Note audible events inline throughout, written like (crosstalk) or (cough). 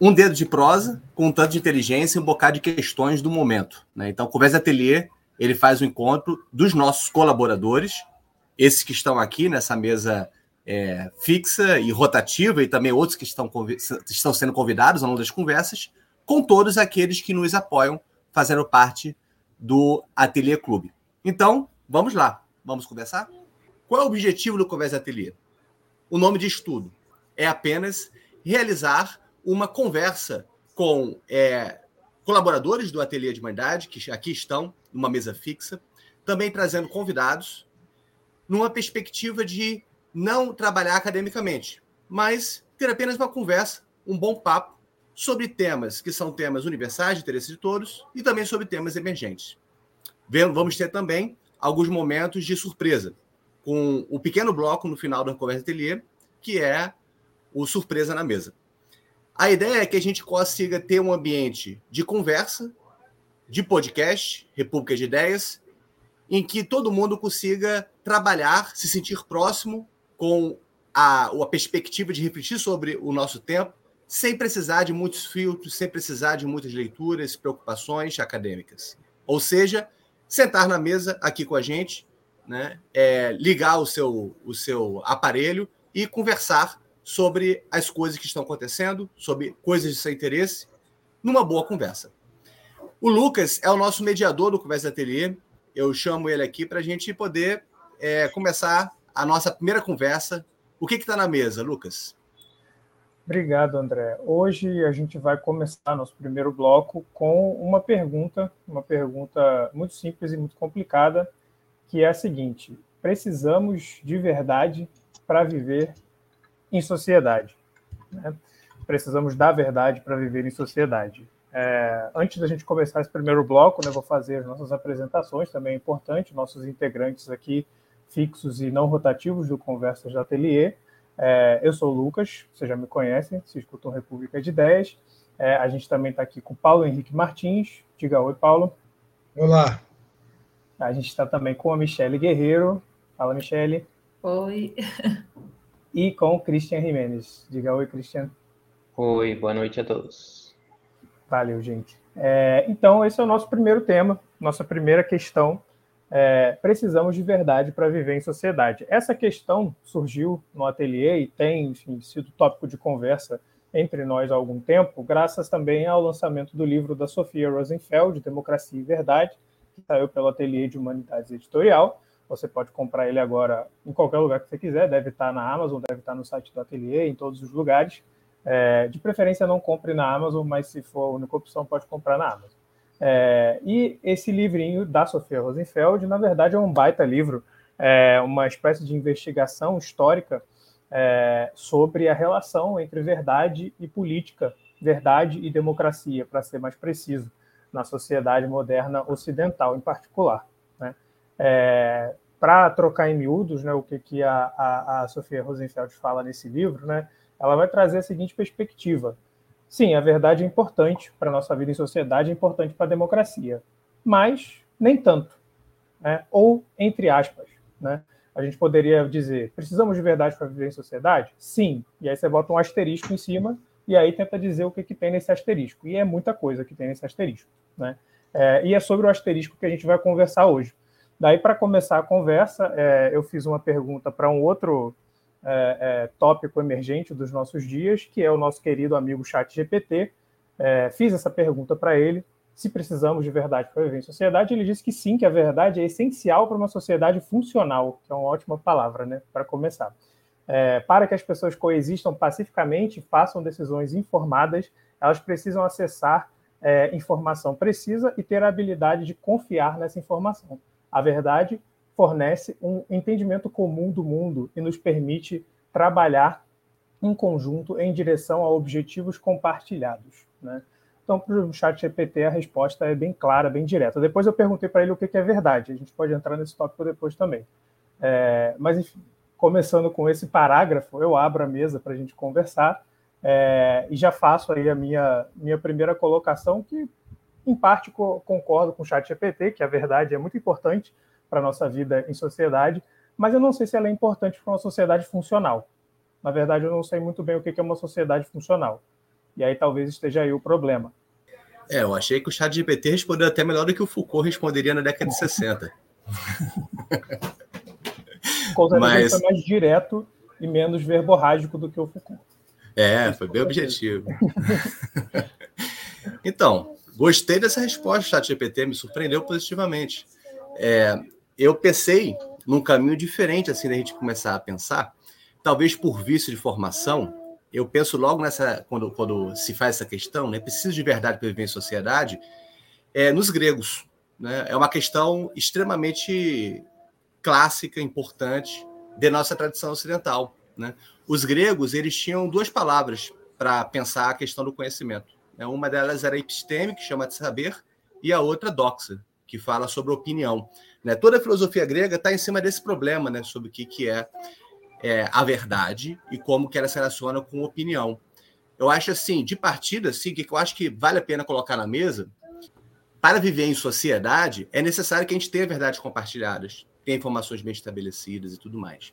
um dedo de prosa com um tanto de inteligência e um bocado de questões do momento. Né? Então, Conversa Atelier ele faz o um encontro dos nossos colaboradores, esses que estão aqui nessa mesa é, fixa e rotativa, e também outros que estão, estão sendo convidados ao longo das conversas, com todos aqueles que nos apoiam, fazendo parte do Ateliê Clube. Então, vamos lá, vamos conversar? Qual é o objetivo do Conversa Ateliê? O nome de estudo é apenas realizar uma conversa com é, colaboradores do Ateliê de Humanidade, que aqui estão numa mesa fixa, também trazendo convidados, numa perspectiva de não trabalhar academicamente, mas ter apenas uma conversa, um bom papo sobre temas que são temas universais de interesse de todos e também sobre temas emergentes. Vamos ter também alguns momentos de surpresa, com o pequeno bloco no final da conversa ateliê, que é o surpresa na mesa. A ideia é que a gente consiga ter um ambiente de conversa, de podcast, República de Ideias, em que todo mundo consiga trabalhar, se sentir próximo com a, a perspectiva de refletir sobre o nosso tempo, sem precisar de muitos filtros, sem precisar de muitas leituras, preocupações acadêmicas. Ou seja, sentar na mesa aqui com a gente, né, é, ligar o seu, o seu aparelho e conversar sobre as coisas que estão acontecendo, sobre coisas de seu interesse, numa boa conversa. O Lucas é o nosso mediador do Conversa Ateliê. Eu chamo ele aqui para a gente poder é, começar a nossa primeira conversa. O que está na mesa, Lucas? Obrigado, André. Hoje a gente vai começar nosso primeiro bloco com uma pergunta, uma pergunta muito simples e muito complicada, que é a seguinte: precisamos de verdade para viver em sociedade? Né? Precisamos da verdade para viver em sociedade. É, antes da gente começar esse primeiro bloco, né, vou fazer as nossas apresentações, também é importante, nossos integrantes aqui fixos e não rotativos do Conversas da Atelier. É, eu sou o Lucas, vocês já me conhecem, se escutam República de Ideias. É, a gente também está aqui com o Paulo Henrique Martins. Diga oi, Paulo. Olá. A gente está também com a Michele Guerreiro. Fala, Michele. Oi. (laughs) E com o Christian Jimenez. Diga oi, Christian. Oi, boa noite a todos. Valeu, gente. É, então, esse é o nosso primeiro tema, nossa primeira questão é, precisamos de verdade para viver em sociedade. Essa questão surgiu no ateliê e tem enfim, sido tópico de conversa entre nós há algum tempo, graças também ao lançamento do livro da Sofia Rosenfeld, Democracia e Verdade, que saiu pelo Ateliê de Humanidades Editorial. Você pode comprar ele agora em qualquer lugar que você quiser, deve estar na Amazon, deve estar no site do Ateliê, em todos os lugares. É, de preferência, não compre na Amazon, mas se for a única opção, pode comprar na Amazon. É, e esse livrinho da Sofia Rosenfeld, na verdade, é um baita livro, é uma espécie de investigação histórica é, sobre a relação entre verdade e política, verdade e democracia, para ser mais preciso, na sociedade moderna ocidental em particular. Né? É, para trocar em miúdos né, o que, que a, a, a Sofia Rosenfeld fala nesse livro, né, ela vai trazer a seguinte perspectiva Sim, a verdade é importante para a nossa vida em sociedade, é importante para a democracia, mas nem tanto. Né? Ou, entre aspas, né? a gente poderia dizer: precisamos de verdade para viver em sociedade? Sim. E aí você bota um asterisco em cima e aí tenta dizer o que, que tem nesse asterisco. E é muita coisa que tem nesse asterisco. Né? É, e é sobre o asterisco que a gente vai conversar hoje. Daí, para começar a conversa, é, eu fiz uma pergunta para um outro é, é, tópico emergente dos nossos dias, que é o nosso querido amigo Chat GPT. É, fiz essa pergunta para ele, se precisamos de verdade para viver em sociedade, ele disse que sim, que a verdade é essencial para uma sociedade funcional, que é uma ótima palavra, né, para começar. É, para que as pessoas coexistam pacificamente, façam decisões informadas, elas precisam acessar é, informação precisa e ter a habilidade de confiar nessa informação. A verdade fornece um entendimento comum do mundo e nos permite trabalhar em conjunto em direção a objetivos compartilhados. Né? Então, para o chat GPT, a resposta é bem clara, bem direta. Depois eu perguntei para ele o que é verdade. A gente pode entrar nesse tópico depois também. É, mas, enfim, começando com esse parágrafo, eu abro a mesa para a gente conversar é, e já faço aí a minha, minha primeira colocação, que em parte co concordo com o chat GPT, que a verdade é muito importante, para a nossa vida em sociedade, mas eu não sei se ela é importante para uma sociedade funcional. Na verdade, eu não sei muito bem o que é uma sociedade funcional. E aí talvez esteja aí o problema. É, eu achei que o chat GPT respondeu até melhor do que o Foucault responderia na década de 60. (laughs) O Mas... foi mais direto e menos verborrágico do que o Foucault. É, foi bem objetivo. (laughs) então, gostei dessa resposta, chat GPT, me surpreendeu positivamente. É, eu pensei num caminho diferente, assim, da gente começar a pensar, talvez por vício de formação, eu penso logo nessa, quando, quando se faz essa questão, né, preciso de verdade para viver em sociedade, é, nos gregos. Né, é uma questão extremamente clássica, importante, de nossa tradição ocidental. Né? Os gregos eles tinham duas palavras para pensar a questão do conhecimento. Né? Uma delas era episteme, que chama de saber, e a outra doxa, que fala sobre opinião. Né? Toda a filosofia grega está em cima desse problema, né? sobre o que, que é é, a verdade e como que ela se relaciona com opinião. Eu acho assim, de partida, assim, que eu acho que vale a pena colocar na mesa, para viver em sociedade, é necessário que a gente tenha verdades compartilhadas, tenha informações bem estabelecidas e tudo mais.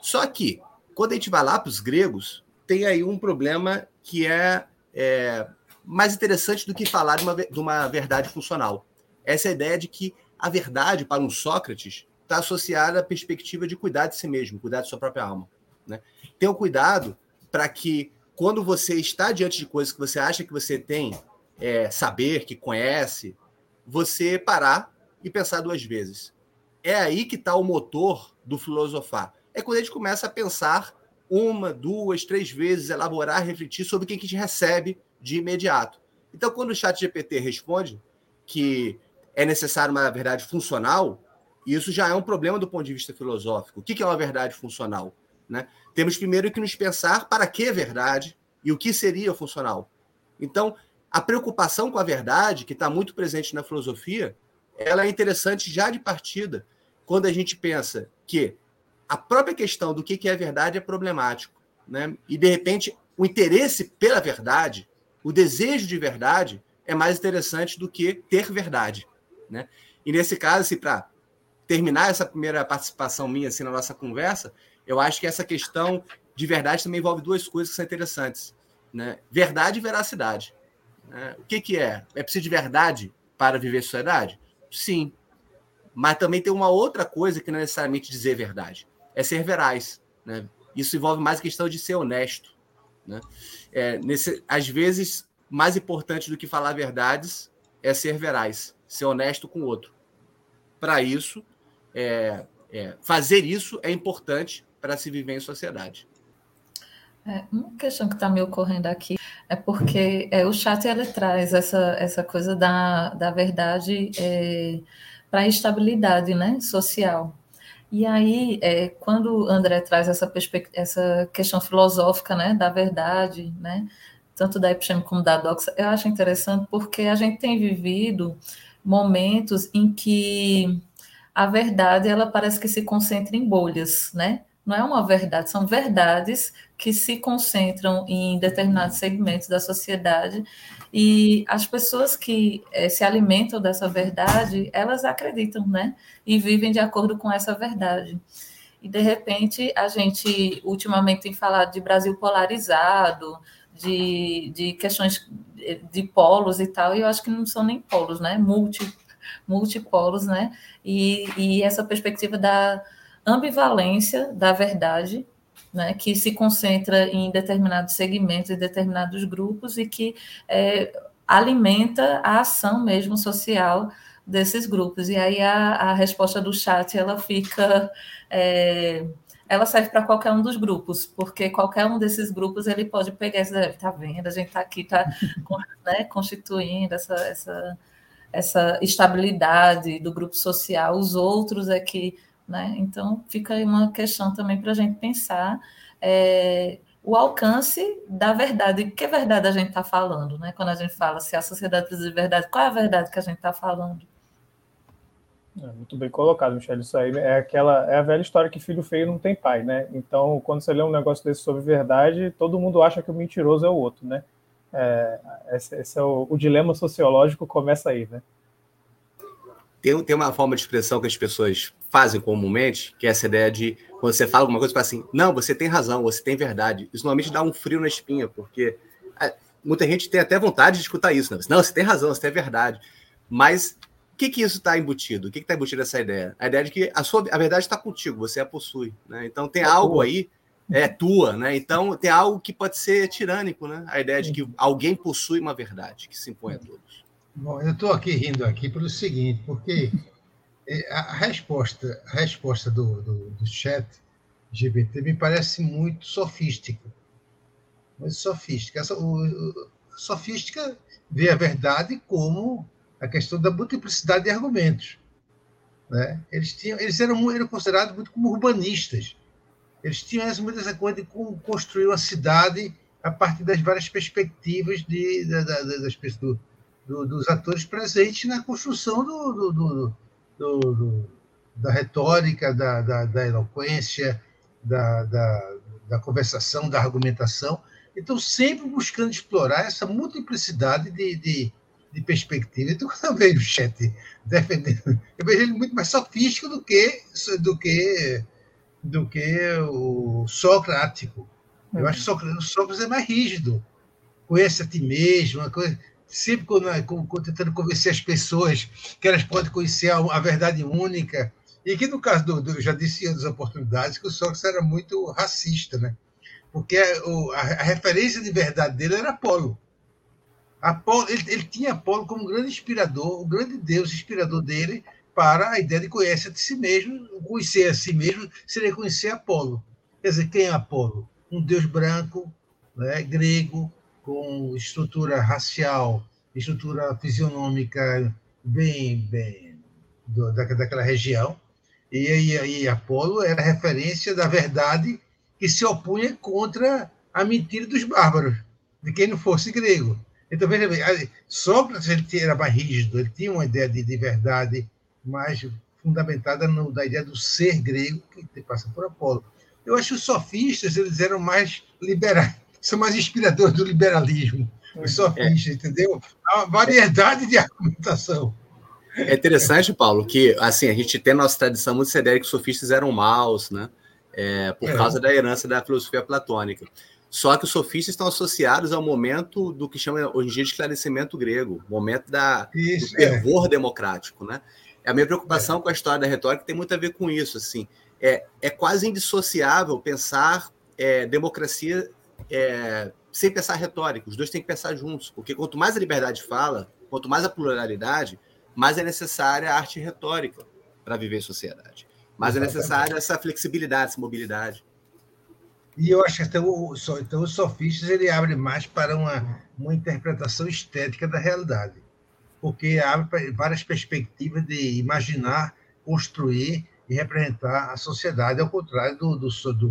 Só que, quando a gente vai lá para os gregos, tem aí um problema que é, é, mais interessante do que falar de uma, de uma verdade funcional. Essa é a ideia de que a verdade, para um Sócrates, está associada à perspectiva de cuidar de si mesmo, cuidar de sua própria alma. Né? Tenha cuidado para que, quando você está diante de coisas que você acha que você tem é, saber, que conhece, você parar e pensar duas vezes. É aí que está o motor do filosofar. É quando a gente começa a pensar uma, duas, três vezes, elaborar, refletir sobre o que a gente recebe de imediato. Então, quando o chat GPT responde que é necessário uma verdade funcional, isso já é um problema do ponto de vista filosófico. O que é uma verdade funcional? Né? Temos primeiro que nos pensar para que é verdade e o que seria funcional. Então, a preocupação com a verdade, que está muito presente na filosofia, ela é interessante já de partida, quando a gente pensa que a própria questão do que é verdade é problemático. Né? E, de repente, o interesse pela verdade, o desejo de verdade, é mais interessante do que ter verdade. Né? E, nesse caso, se para terminar essa primeira participação minha assim, na nossa conversa, eu acho que essa questão de verdade também envolve duas coisas que são interessantes. Né? Verdade e veracidade. Né? O que, que é? É preciso de verdade para viver sociedade? Sim. Mas também tem uma outra coisa que não é necessariamente dizer verdade. É ser veraz. Né? Isso envolve mais a questão de ser honesto. Né? É, nesse, às vezes, mais importante do que falar verdades é ser veraz, ser honesto com o outro. Para isso, é, é, fazer isso é importante para se viver em sociedade. É, uma questão que está me ocorrendo aqui é porque é, o chat ele traz essa, essa coisa da, da verdade é, para a estabilidade né, social. E aí, é, quando André traz essa, essa questão filosófica né, da verdade, né, tanto da episteme como da doxa, eu acho interessante porque a gente tem vivido momentos em que a verdade ela parece que se concentra em bolhas, né? Não é uma verdade, são verdades que se concentram em determinados segmentos da sociedade e as pessoas que é, se alimentam dessa verdade, elas acreditam, né? E vivem de acordo com essa verdade. E de repente a gente ultimamente tem falado de Brasil polarizado, de, de questões de polos e tal, e eu acho que não são nem polos, né? Multi multipolos, né? E, e essa perspectiva da ambivalência da verdade, né, que se concentra em determinados segmentos e determinados grupos e que é, alimenta a ação mesmo social desses grupos. E aí a, a resposta do chat ela fica é, ela serve para qualquer um dos grupos, porque qualquer um desses grupos ele pode pegar essa, tá vendo, a gente está aqui, (laughs) está né, constituindo essa, essa essa estabilidade do grupo social, os outros é que. Né? Então, fica aí uma questão também para a gente pensar é, o alcance da verdade. Que verdade a gente está falando? Né? Quando a gente fala se a sociedade precisa de verdade, qual é a verdade que a gente está falando? É, muito bem colocado, Michele. Isso aí é aquela é a velha história que filho feio não tem pai, né? Então, quando você lê um negócio desse sobre verdade, todo mundo acha que o mentiroso é o outro, né? É, esse, esse, é o, o, dilema sociológico começa aí, né? Tem, tem uma forma de expressão que as pessoas fazem comumente, que é essa ideia de quando você fala alguma coisa, você fala assim, não, você tem razão, você tem verdade. Isso normalmente dá um frio na espinha, porque é, muita gente tem até vontade de escutar isso, né? Não, você tem razão, você tem verdade. Mas o que, que isso está embutido? O que está embutido nessa ideia? A ideia de que a, sua, a verdade está contigo, você a possui. Né? Então tem é algo tua. aí, é tua, né? Então tem algo que pode ser tirânico, né? A ideia de que alguém possui uma verdade que se impõe a todos. Bom, eu estou aqui rindo aqui pelo seguinte, porque é, a resposta, a resposta do, do, do chat GBT me parece muito sofística. Muito sofística. Essa, o, o, sofística vê a verdade como a questão da multiplicidade de argumentos. Né? Eles, tinham, eles eram, eram considerados muito como urbanistas. Eles tinham essa, essa coisa de construir uma cidade a partir das várias perspectivas de, da, da, das pessoas, do, dos atores presentes na construção do, do, da retórica, da, da, da eloquência, da, da, da, conversação, da argumentação. Então, sempre buscando explorar essa multiplicidade de, de, de perspectiva. Então, (laughs) quando eu vejo o chat defendendo, eu vejo ele muito mais sofístico do que, do que, do que o socrático. Eu acho que o Sócrates é mais rígido. Conhece a ti mesmo, uma coisa, sempre quando, tentando convencer as pessoas que elas podem conhecer a, a verdade única. E que, no caso do, do já disse em outras oportunidades, que o Sócrates era muito racista, né? Porque a, a, a referência de verdade dele era Apolo. Apolo, ele, ele tinha Apolo como um grande inspirador, o grande Deus inspirador dele para a ideia de conhecer a si mesmo, conhecer a si mesmo seria conhecer Apolo. Quer dizer, quem é Apolo? Um deus branco, né, grego, com estrutura racial, estrutura fisionômica bem, bem do, da, daquela região. E aí, Apolo era referência da verdade que se opunha contra a mentira dos bárbaros, de quem não fosse grego. Então, veja bem, Sócrates ele era mais rígido, ele tinha uma ideia de, de verdade mais fundamentada no, da ideia do ser grego que passa por Apolo. Eu acho que os sofistas eles eram mais liberais, são mais inspiradores do liberalismo. Os é. sofistas, é. entendeu? Há uma variedade de argumentação. É interessante, Paulo, que assim a gente tem nossa tradição muito severa que os sofistas eram maus, né? É, por é. causa da herança da filosofia platônica. Só que os sofistas estão associados ao momento do que chama hoje em dia de esclarecimento grego, momento da, isso, do fervor é. democrático, né? A minha preocupação é. com a história da retórica tem muito a ver com isso, assim. É, é quase indissociável pensar é, democracia é, sem pensar retórica. Os dois têm que pensar juntos, porque quanto mais a liberdade fala, quanto mais a pluralidade, mais é necessária a arte retórica para viver em sociedade. Mais é necessária essa flexibilidade, essa mobilidade. E eu acho que até o, então, os sofistas ele abre mais para uma, uma interpretação estética da realidade, porque abre várias perspectivas de imaginar, construir e representar a sociedade, ao contrário do, do, do,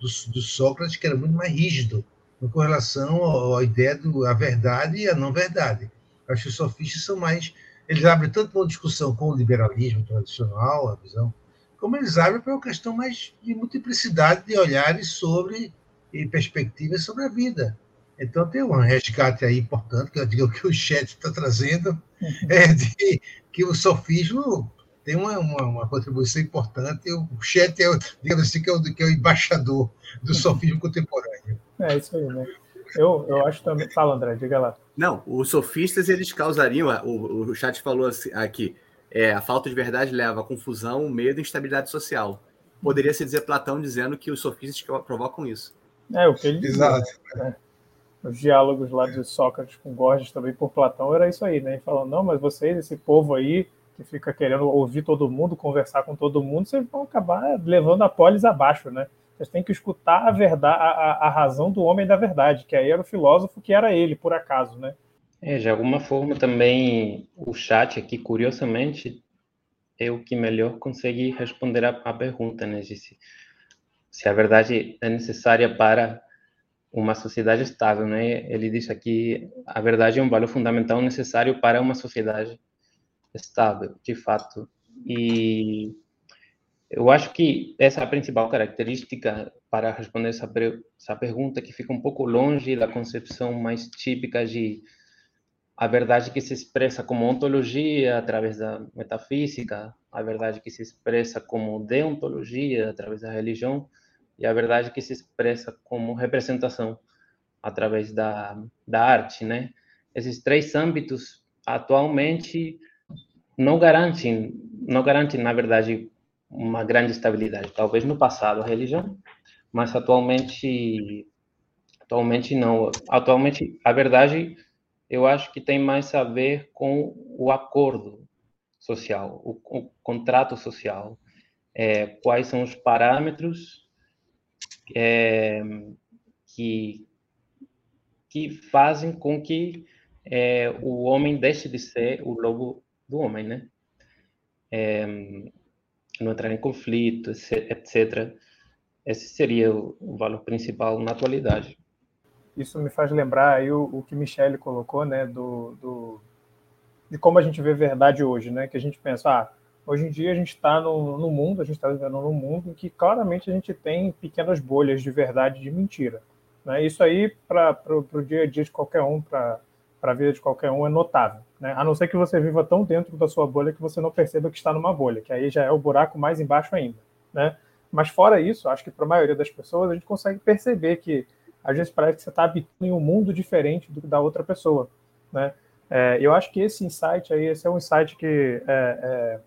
do, do Sócrates, que era muito mais rígido com relação à ideia da verdade e a não verdade. Acho que os sofistas são mais. Eles abrem tanto uma discussão com o liberalismo tradicional, a visão como eles abrem para uma questão mais de multiplicidade de olhares sobre e perspectivas sobre a vida. Então, tem um resgate aí importante, que eu digo que o chat está trazendo, (laughs) é de que o sofismo tem uma, uma, uma, contribuição importante. O chat é, digamos assim, que é o, que é o embaixador do sofismo (laughs) contemporâneo. É isso aí, né? Eu, eu acho também. Fala, André, diga lá. Não, os sofistas eles causariam. O, o chat falou assim, aqui é, a falta de verdade leva a confusão, medo e instabilidade social. Poderia se dizer Platão dizendo que os sofistas provocam isso. É, o que ele dizia. Exato. Né? Os diálogos lá de Sócrates com Gorgias também por Platão era isso aí, né? Falando, não, mas vocês, esse povo aí, que fica querendo ouvir todo mundo, conversar com todo mundo, vocês vão acabar levando a polis abaixo, né? Vocês têm que escutar a verdade, a, a razão do homem da verdade, que aí era o filósofo que era ele, por acaso, né? É, de alguma forma também o chat aqui, curiosamente, é o que melhor consegue responder a, a pergunta, né? De se, se a verdade é necessária para uma sociedade estável, né? Ele diz aqui a verdade é um valor fundamental necessário para uma sociedade estável, de fato. E eu acho que essa é a principal característica para responder essa, essa pergunta que fica um pouco longe da concepção mais típica de a verdade que se expressa como ontologia através da metafísica, a verdade que se expressa como deontologia através da religião e a verdade que se expressa como representação através da, da arte, né? Esses três âmbitos atualmente não garantem, não garantem, na verdade, uma grande estabilidade. Talvez no passado a religião, mas atualmente, atualmente não. Atualmente, a verdade, eu acho que tem mais a ver com o acordo social, o, o contrato social. É, quais são os parâmetros é, que, que fazem com que é, o homem deixe de ser o lobo do homem, né? É, não entrar em conflito, etc. Esse seria o, valor principal na atualidade. Isso me faz lembrar aí o, o que Michele colocou, né, do, do, de como a gente vê verdade hoje, né? Que a gente pensa, ah, hoje em dia a gente está no, no, mundo, a gente está vivendo num mundo em que claramente a gente tem pequenas bolhas de verdade e de mentira. Né? Isso aí, para o dia a dia de qualquer um, para a vida de qualquer um, é notável. Né? A não ser que você viva tão dentro da sua bolha que você não perceba que está numa bolha, que aí já é o buraco mais embaixo ainda. Né? Mas fora isso, acho que para a maioria das pessoas a gente consegue perceber que às vezes parece que você está habitando em um mundo diferente do da outra pessoa. Né? É, eu acho que esse insight aí, esse é um insight que é, é,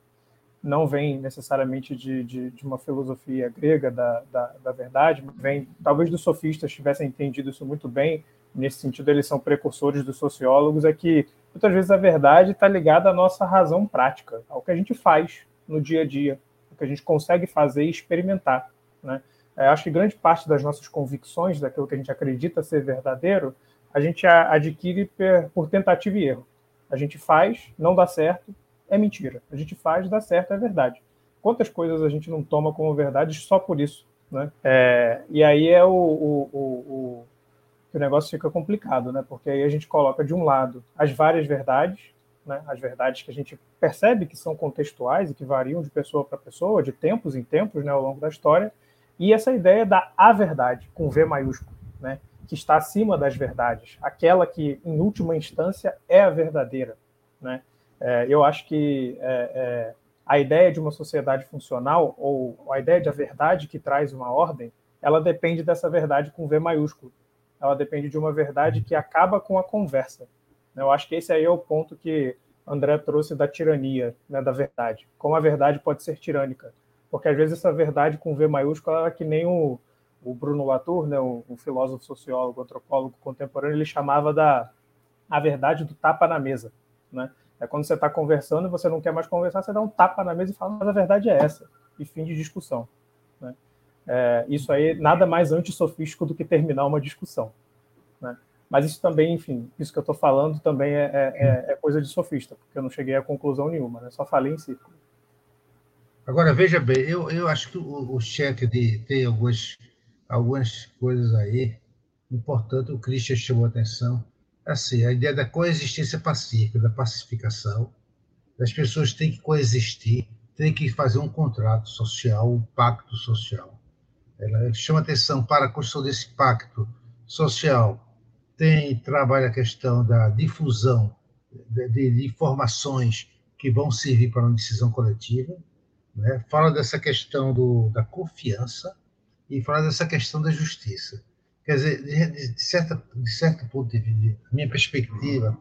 não vem necessariamente de, de, de, uma filosofia grega da, da, da verdade, vem talvez dos sofistas tivessem entendido isso muito bem. Nesse sentido, eles são precursores dos sociólogos. É que muitas vezes a verdade está ligada à nossa razão prática, ao que a gente faz no dia a dia, o que a gente consegue fazer e experimentar. Né? É, acho que grande parte das nossas convicções, daquilo que a gente acredita ser verdadeiro, a gente adquire por tentativa e erro. A gente faz, não dá certo, é mentira. A gente faz, dá certo, é verdade. Quantas coisas a gente não toma como verdade só por isso? Né? É, e aí é o, o, o, o, o negócio fica complicado, né? porque aí a gente coloca de um lado as várias verdades, né? as verdades que a gente percebe que são contextuais e que variam de pessoa para pessoa, de tempos em tempos né, ao longo da história, e essa ideia da a verdade, com V maiúsculo. Né? que está acima das verdades, aquela que, em última instância, é a verdadeira. Né? É, eu acho que é, é, a ideia de uma sociedade funcional, ou a ideia de a verdade que traz uma ordem, ela depende dessa verdade com V maiúsculo. Ela depende de uma verdade que acaba com a conversa. Eu acho que esse aí é o ponto que André trouxe da tirania, né, da verdade. Como a verdade pode ser tirânica. Porque às vezes essa verdade com V maiúsculo é que nem o, o Bruno Latour, né, um, um, filósofo, sociólogo, antropólogo contemporâneo, ele chamava da a verdade do tapa na mesa, né? É quando você está conversando e você não quer mais conversar, você dá um tapa na mesa e fala, mas a verdade é essa, e fim de discussão. É, isso aí nada mais antissofístico do que terminar uma discussão. Né? Mas isso também, enfim, isso que eu estou falando também é, é, é, é, coisa de sofista, porque eu não cheguei a conclusão nenhuma, né? só falei em círculo. Agora, veja bem, eu, eu acho que o, o chat de, tem algumas algumas coisas aí importantes, o Christian chamou a atenção. Assim, a ideia da coexistência pacífica, da pacificação, das pessoas têm que coexistir, têm que fazer um contrato social, um pacto social. Ela chama atenção para a construção desse pacto social. Tem trabalha a questão da difusão de, de informações que vão servir para uma decisão coletiva. Né? Fala dessa questão do, da confiança, e falar dessa questão da justiça. Quer dizer, de, de, certa, de certo ponto de vista, minha perspectiva,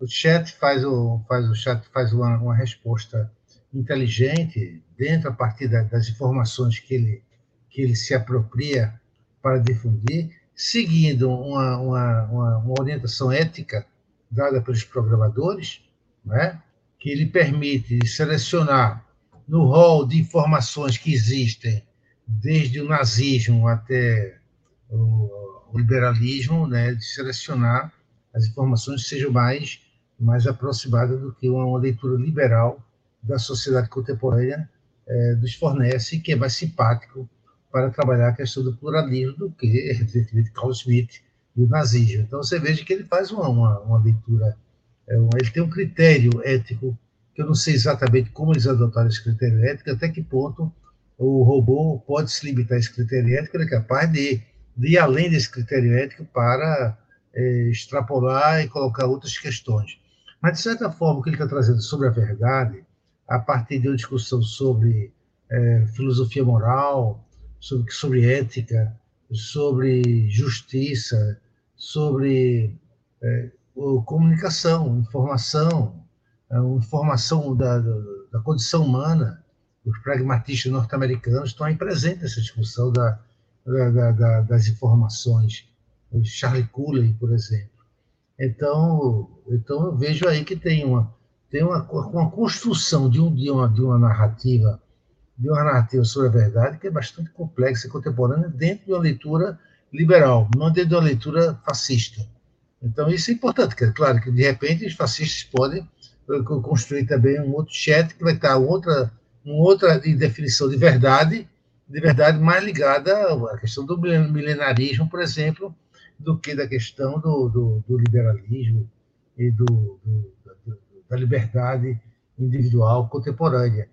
o chat faz, o, faz, o chat faz uma, uma resposta inteligente dentro a partir da, das informações que ele, que ele se apropria para difundir, seguindo uma, uma, uma, uma orientação ética dada pelos programadores, né, que lhe permite selecionar no rol de informações que existem desde o nazismo até o, liberalismo, né, de selecionar as informações que sejam mais, mais aproximadas do que uma, uma leitura liberal da sociedade contemporânea é, nos fornece, que é mais simpático para trabalhar a questão do pluralismo do que, evidentemente, Carl Smith e o nazismo. Então, você veja que ele faz uma, uma, uma leitura, é, ele tem um critério ético, que eu não sei exatamente como eles adotaram esse critério ético, até que ponto o robô pode se limitar a esse critério ético, ele é capaz de, de ir além desse critério ético para é, extrapolar e colocar outras questões. Mas, de certa forma, o que ele está trazendo sobre a verdade, a partir de uma discussão sobre é, filosofia moral, sobre, sobre ética, sobre justiça, sobre é, comunicação, informação, é, informação da, da condição humana. Os pragmatistas norte-americanos estão aí presentes nessa discussão da, da, da, das informações. O Charlie Cooley, por exemplo. Então, então eu vejo aí que tem uma, tem uma, uma construção de, um, de, uma, de uma narrativa de uma narrativa sobre a verdade que é bastante complexa e contemporânea dentro de uma leitura liberal, não dentro de uma leitura fascista. Então, isso é importante, é claro que, de repente, os fascistas podem eh, construir também um outro chat que vai estar outra, uma outra definição de verdade, de verdade mais ligada à questão do milenarismo, por exemplo, do que da questão do, do, do liberalismo e do, do, da liberdade individual contemporânea.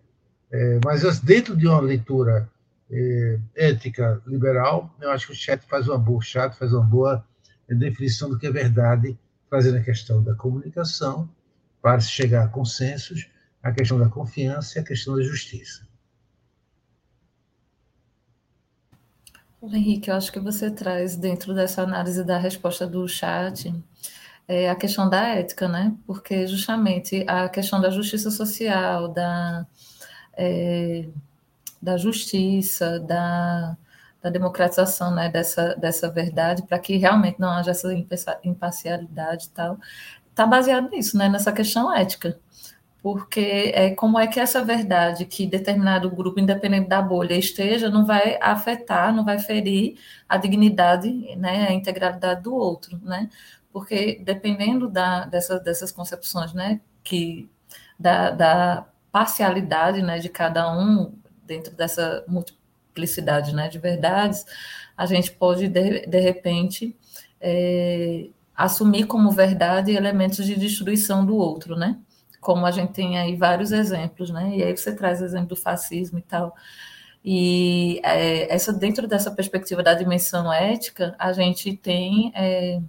É, mas dentro de uma leitura é, ética liberal, eu acho que o chat faz uma boa, chat faz uma boa definição do que é verdade, trazendo a questão da comunicação para se chegar a consensos, a questão da confiança e a questão da justiça. Henrique, eu acho que você traz dentro dessa análise da resposta do chat é, a questão da ética, né? Porque justamente a questão da justiça social, da é, da justiça, da, da democratização né, dessa, dessa verdade, para que realmente não haja essa imparcialidade e tal, está baseado nisso, né, nessa questão ética. Porque é, como é que essa verdade que determinado grupo, independente da bolha, esteja, não vai afetar, não vai ferir a dignidade, né, a integralidade do outro, né? Porque dependendo da, dessa, dessas concepções, né, que da, da parcialidade né, de cada um dentro dessa multiplicidade né, de verdades, a gente pode, de, de repente, é, assumir como verdade elementos de destruição do outro, né? Como a gente tem aí vários exemplos, né? E aí você traz o exemplo do fascismo e tal. E é, essa dentro dessa perspectiva da dimensão ética, a gente tem é,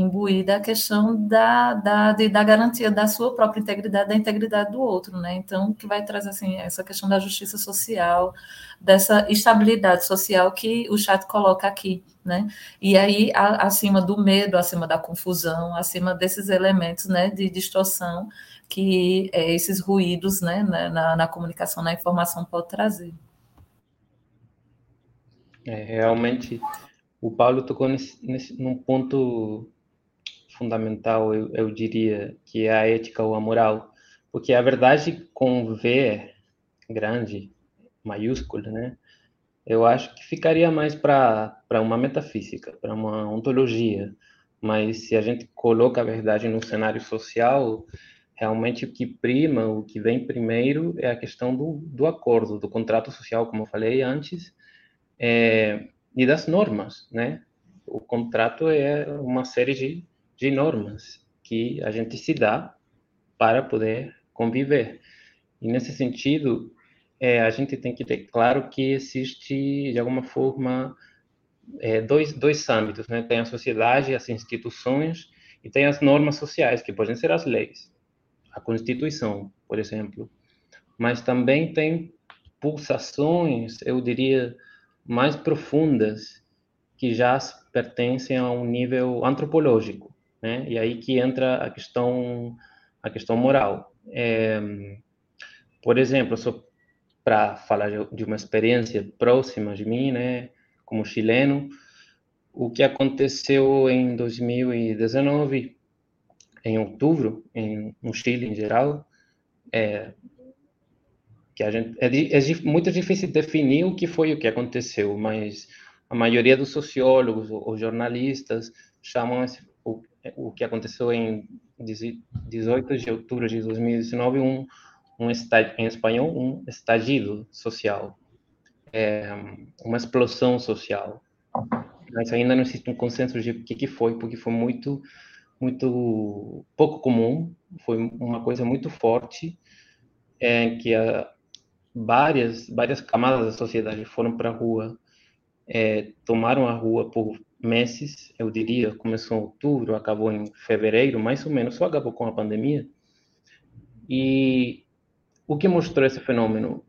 imbuída a questão da, da, de, da garantia da sua própria integridade, da integridade do outro, né? Então, que vai trazer assim, essa questão da justiça social, dessa estabilidade social que o chat coloca aqui, né? E aí, a, acima do medo, acima da confusão, acima desses elementos né, de distorção que é, esses ruídos né, na, na comunicação, na informação pode trazer. É, realmente, o Paulo tocou nesse, nesse, num ponto fundamental, eu, eu diria, que é a ética ou a moral, porque a verdade com V grande, maiúsculo, né? Eu acho que ficaria mais para uma metafísica, para uma ontologia. Mas se a gente coloca a verdade no cenário social, realmente o que prima, o que vem primeiro é a questão do, do acordo, do contrato social, como eu falei antes, é, e das normas, né? O contrato é uma série de de normas que a gente se dá para poder conviver. E nesse sentido, é, a gente tem que ter claro que existe, de alguma forma, é, dois, dois âmbitos, né? Tem a sociedade, as instituições, e tem as normas sociais, que podem ser as leis, a Constituição, por exemplo. Mas também tem pulsações, eu diria, mais profundas, que já pertencem a um nível antropológico né? E aí que entra a questão a questão moral. É, por exemplo, só para falar de uma experiência próxima de mim, né, como chileno, o que aconteceu em 2019, em outubro, em, no Chile em geral, é que a gente é, é muito difícil definir o que foi o que aconteceu, mas a maioria dos sociólogos ou jornalistas chamam esse, o que aconteceu em 18 de outubro de 2019, um, um em espanhol, um estallido social, é, uma explosão social. Mas ainda não existe um consenso de o que, que foi, porque foi muito, muito pouco comum, foi uma coisa muito forte, é, que a, várias, várias camadas da sociedade foram para a rua, é, tomaram a rua por meses, eu diria, começou em outubro, acabou em fevereiro, mais ou menos, só acabou com a pandemia. E o que mostrou esse fenômeno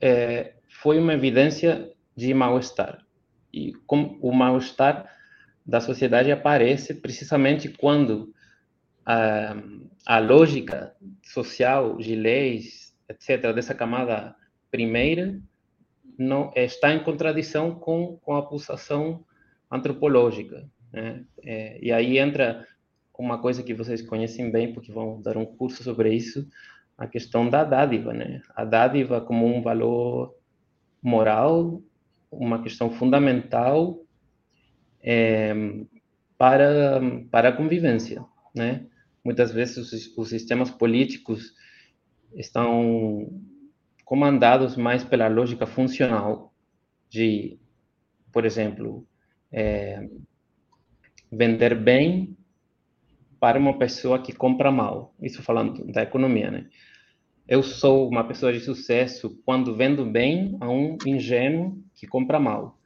é, foi uma evidência de mal-estar. E com, o mal-estar da sociedade aparece precisamente quando a, a lógica social de leis, etc., dessa camada primeira, não está em contradição com, com a pulsação antropológica. Né? É, e aí entra uma coisa que vocês conhecem bem, porque vão dar um curso sobre isso, a questão da dádiva. Né? A dádiva como um valor moral, uma questão fundamental é, para, para a convivência. Né? Muitas vezes os, os sistemas políticos estão comandados mais pela lógica funcional de, por exemplo, é, vender bem para uma pessoa que compra mal. Isso falando da economia, né? Eu sou uma pessoa de sucesso quando vendo bem a um ingênuo que compra mal.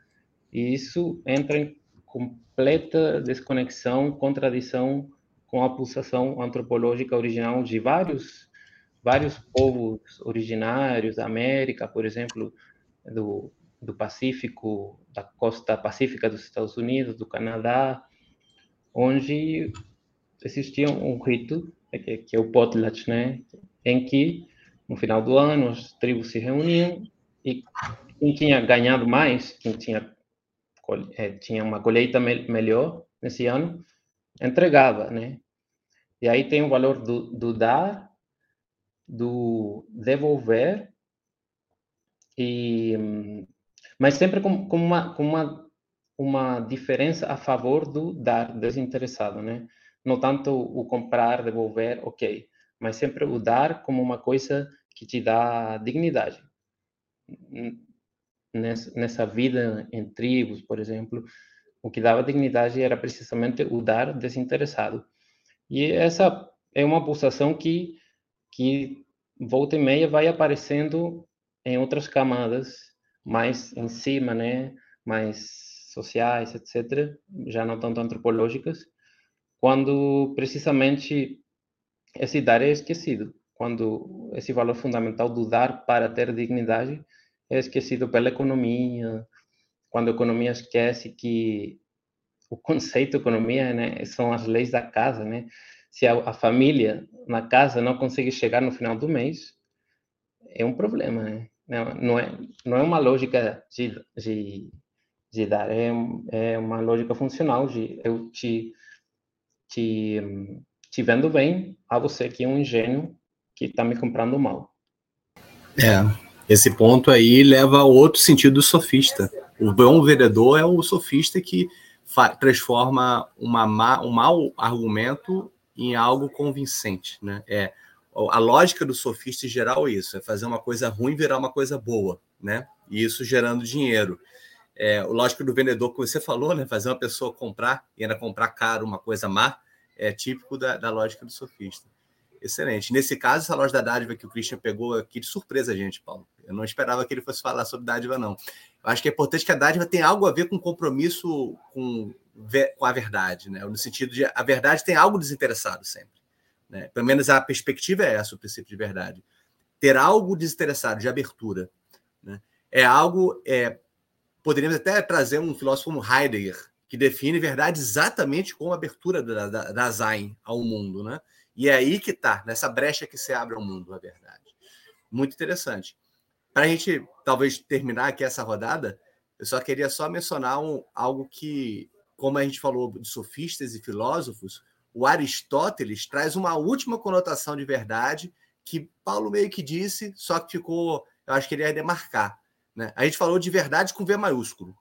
E isso entra em completa desconexão, contradição com a pulsação antropológica original de vários vários povos originários da América, por exemplo, do, do Pacífico, da costa pacífica dos Estados Unidos, do Canadá, onde existia um rito, é que, que é o potlatch, né? em que, no final do ano, as tribos se reuniam e quem tinha ganhado mais, quem tinha, é, tinha uma colheita me melhor nesse ano, entregava, né? E aí tem o valor do, do dar do devolver e mas sempre com, com, uma com uma uma diferença a favor do dar desinteressado, né? Não tanto o comprar, devolver, ok, mas sempre o dar como uma coisa que te dá dignidade. Nessa, nessa vida em tribos, por exemplo, o que dava dignidade era precisamente o dar desinteressado. E essa é uma pulsação que que volta e meia vai aparecendo em outras camadas mais em cima, né, mais sociais, etc., já não tanto antropológicas, quando precisamente esse dar é esquecido, quando esse valor fundamental do dar para ter dignidade é esquecido pela economia, quando a economia esquece que o conceito economia né, são as leis da casa, né? se a, a, família na casa não consegue chegar no final do mês, é um problema, né? Não, é, não é uma lógica de, de, de dar, é, é uma lógica funcional de eu te, te, te vendo bem a você que é um ingênuo que está me comprando mal. É, esse ponto aí leva a outro sentido do sofista. O bom vendedor é o sofista que transforma uma má, um mau argumento em algo convincente, né? É a lógica do sofista em geral é isso, é fazer uma coisa ruim virar uma coisa boa, né? E isso gerando dinheiro. É, o lógico do vendedor que você falou, né? Fazer uma pessoa comprar e ainda comprar caro uma coisa má é típico da, da lógica do sofista. Excelente. Nesse caso, essa loja da dádiva que o Christian pegou aqui de surpresa, gente, Paulo. Eu não esperava que ele fosse falar sobre dádiva, não. Eu acho que é importante que a dádiva tenha algo a ver com compromisso com com a verdade, né? No sentido de a verdade tem algo desinteressado sempre, né? Pelo menos a perspectiva é essa, o princípio de verdade. Ter algo desinteressado, de abertura, né? É algo é, poderíamos até trazer um filósofo como Heidegger, que define verdade exatamente como a abertura da, da, da Zain ao mundo, né? E é aí que está, nessa brecha que se abre ao mundo, a verdade. Muito interessante. Para a gente, talvez, terminar aqui essa rodada, eu só queria só mencionar um, algo que como a gente falou de sofistas e filósofos, o Aristóteles traz uma última conotação de verdade que Paulo meio que disse, só que ficou, eu acho que ele ia demarcar. Né? A gente falou de verdade com V maiúsculo.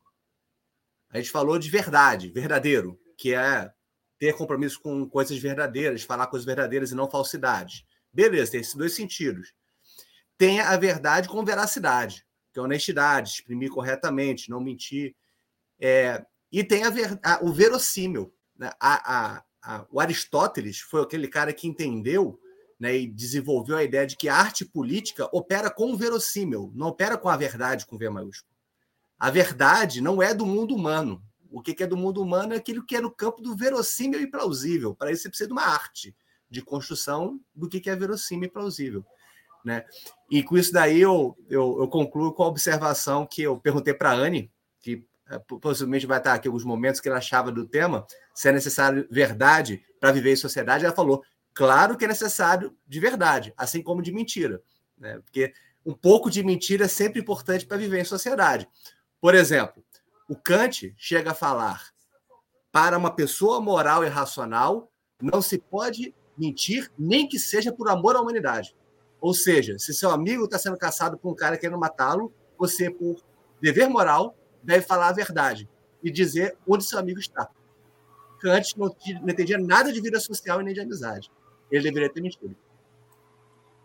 A gente falou de verdade, verdadeiro, que é ter compromisso com coisas verdadeiras, falar coisas verdadeiras e não falsidades. Beleza, tem esses dois sentidos. Tem a verdade com veracidade, que é honestidade, exprimir corretamente, não mentir. É, e tem a ver, a, o verossímil. Né? A, a, o Aristóteles foi aquele cara que entendeu né, e desenvolveu a ideia de que a arte política opera com o verossímil, não opera com a verdade com V maiúsculo. A verdade não é do mundo humano. O que é do mundo humano é aquilo que é no campo do verossímil e plausível. Para isso, você precisa de uma arte de construção do que é verossímil e plausível. Né? E com isso daí eu, eu, eu concluo com a observação que eu perguntei para a Anne, que possivelmente vai estar aqui alguns momentos que ele achava do tema, se é necessário verdade para viver em sociedade, ela falou, claro que é necessário de verdade, assim como de mentira. Né? Porque um pouco de mentira é sempre importante para viver em sociedade. Por exemplo, o Kant chega a falar: para uma pessoa moral e racional, não se pode mentir, nem que seja por amor à humanidade. Ou seja, se seu amigo está sendo caçado por um cara querendo matá-lo, você, por dever moral, deve falar a verdade e dizer onde seu amigo está. Kant não, não entendia nada de vida social e nem de amizade. Ele deveria ter mentido.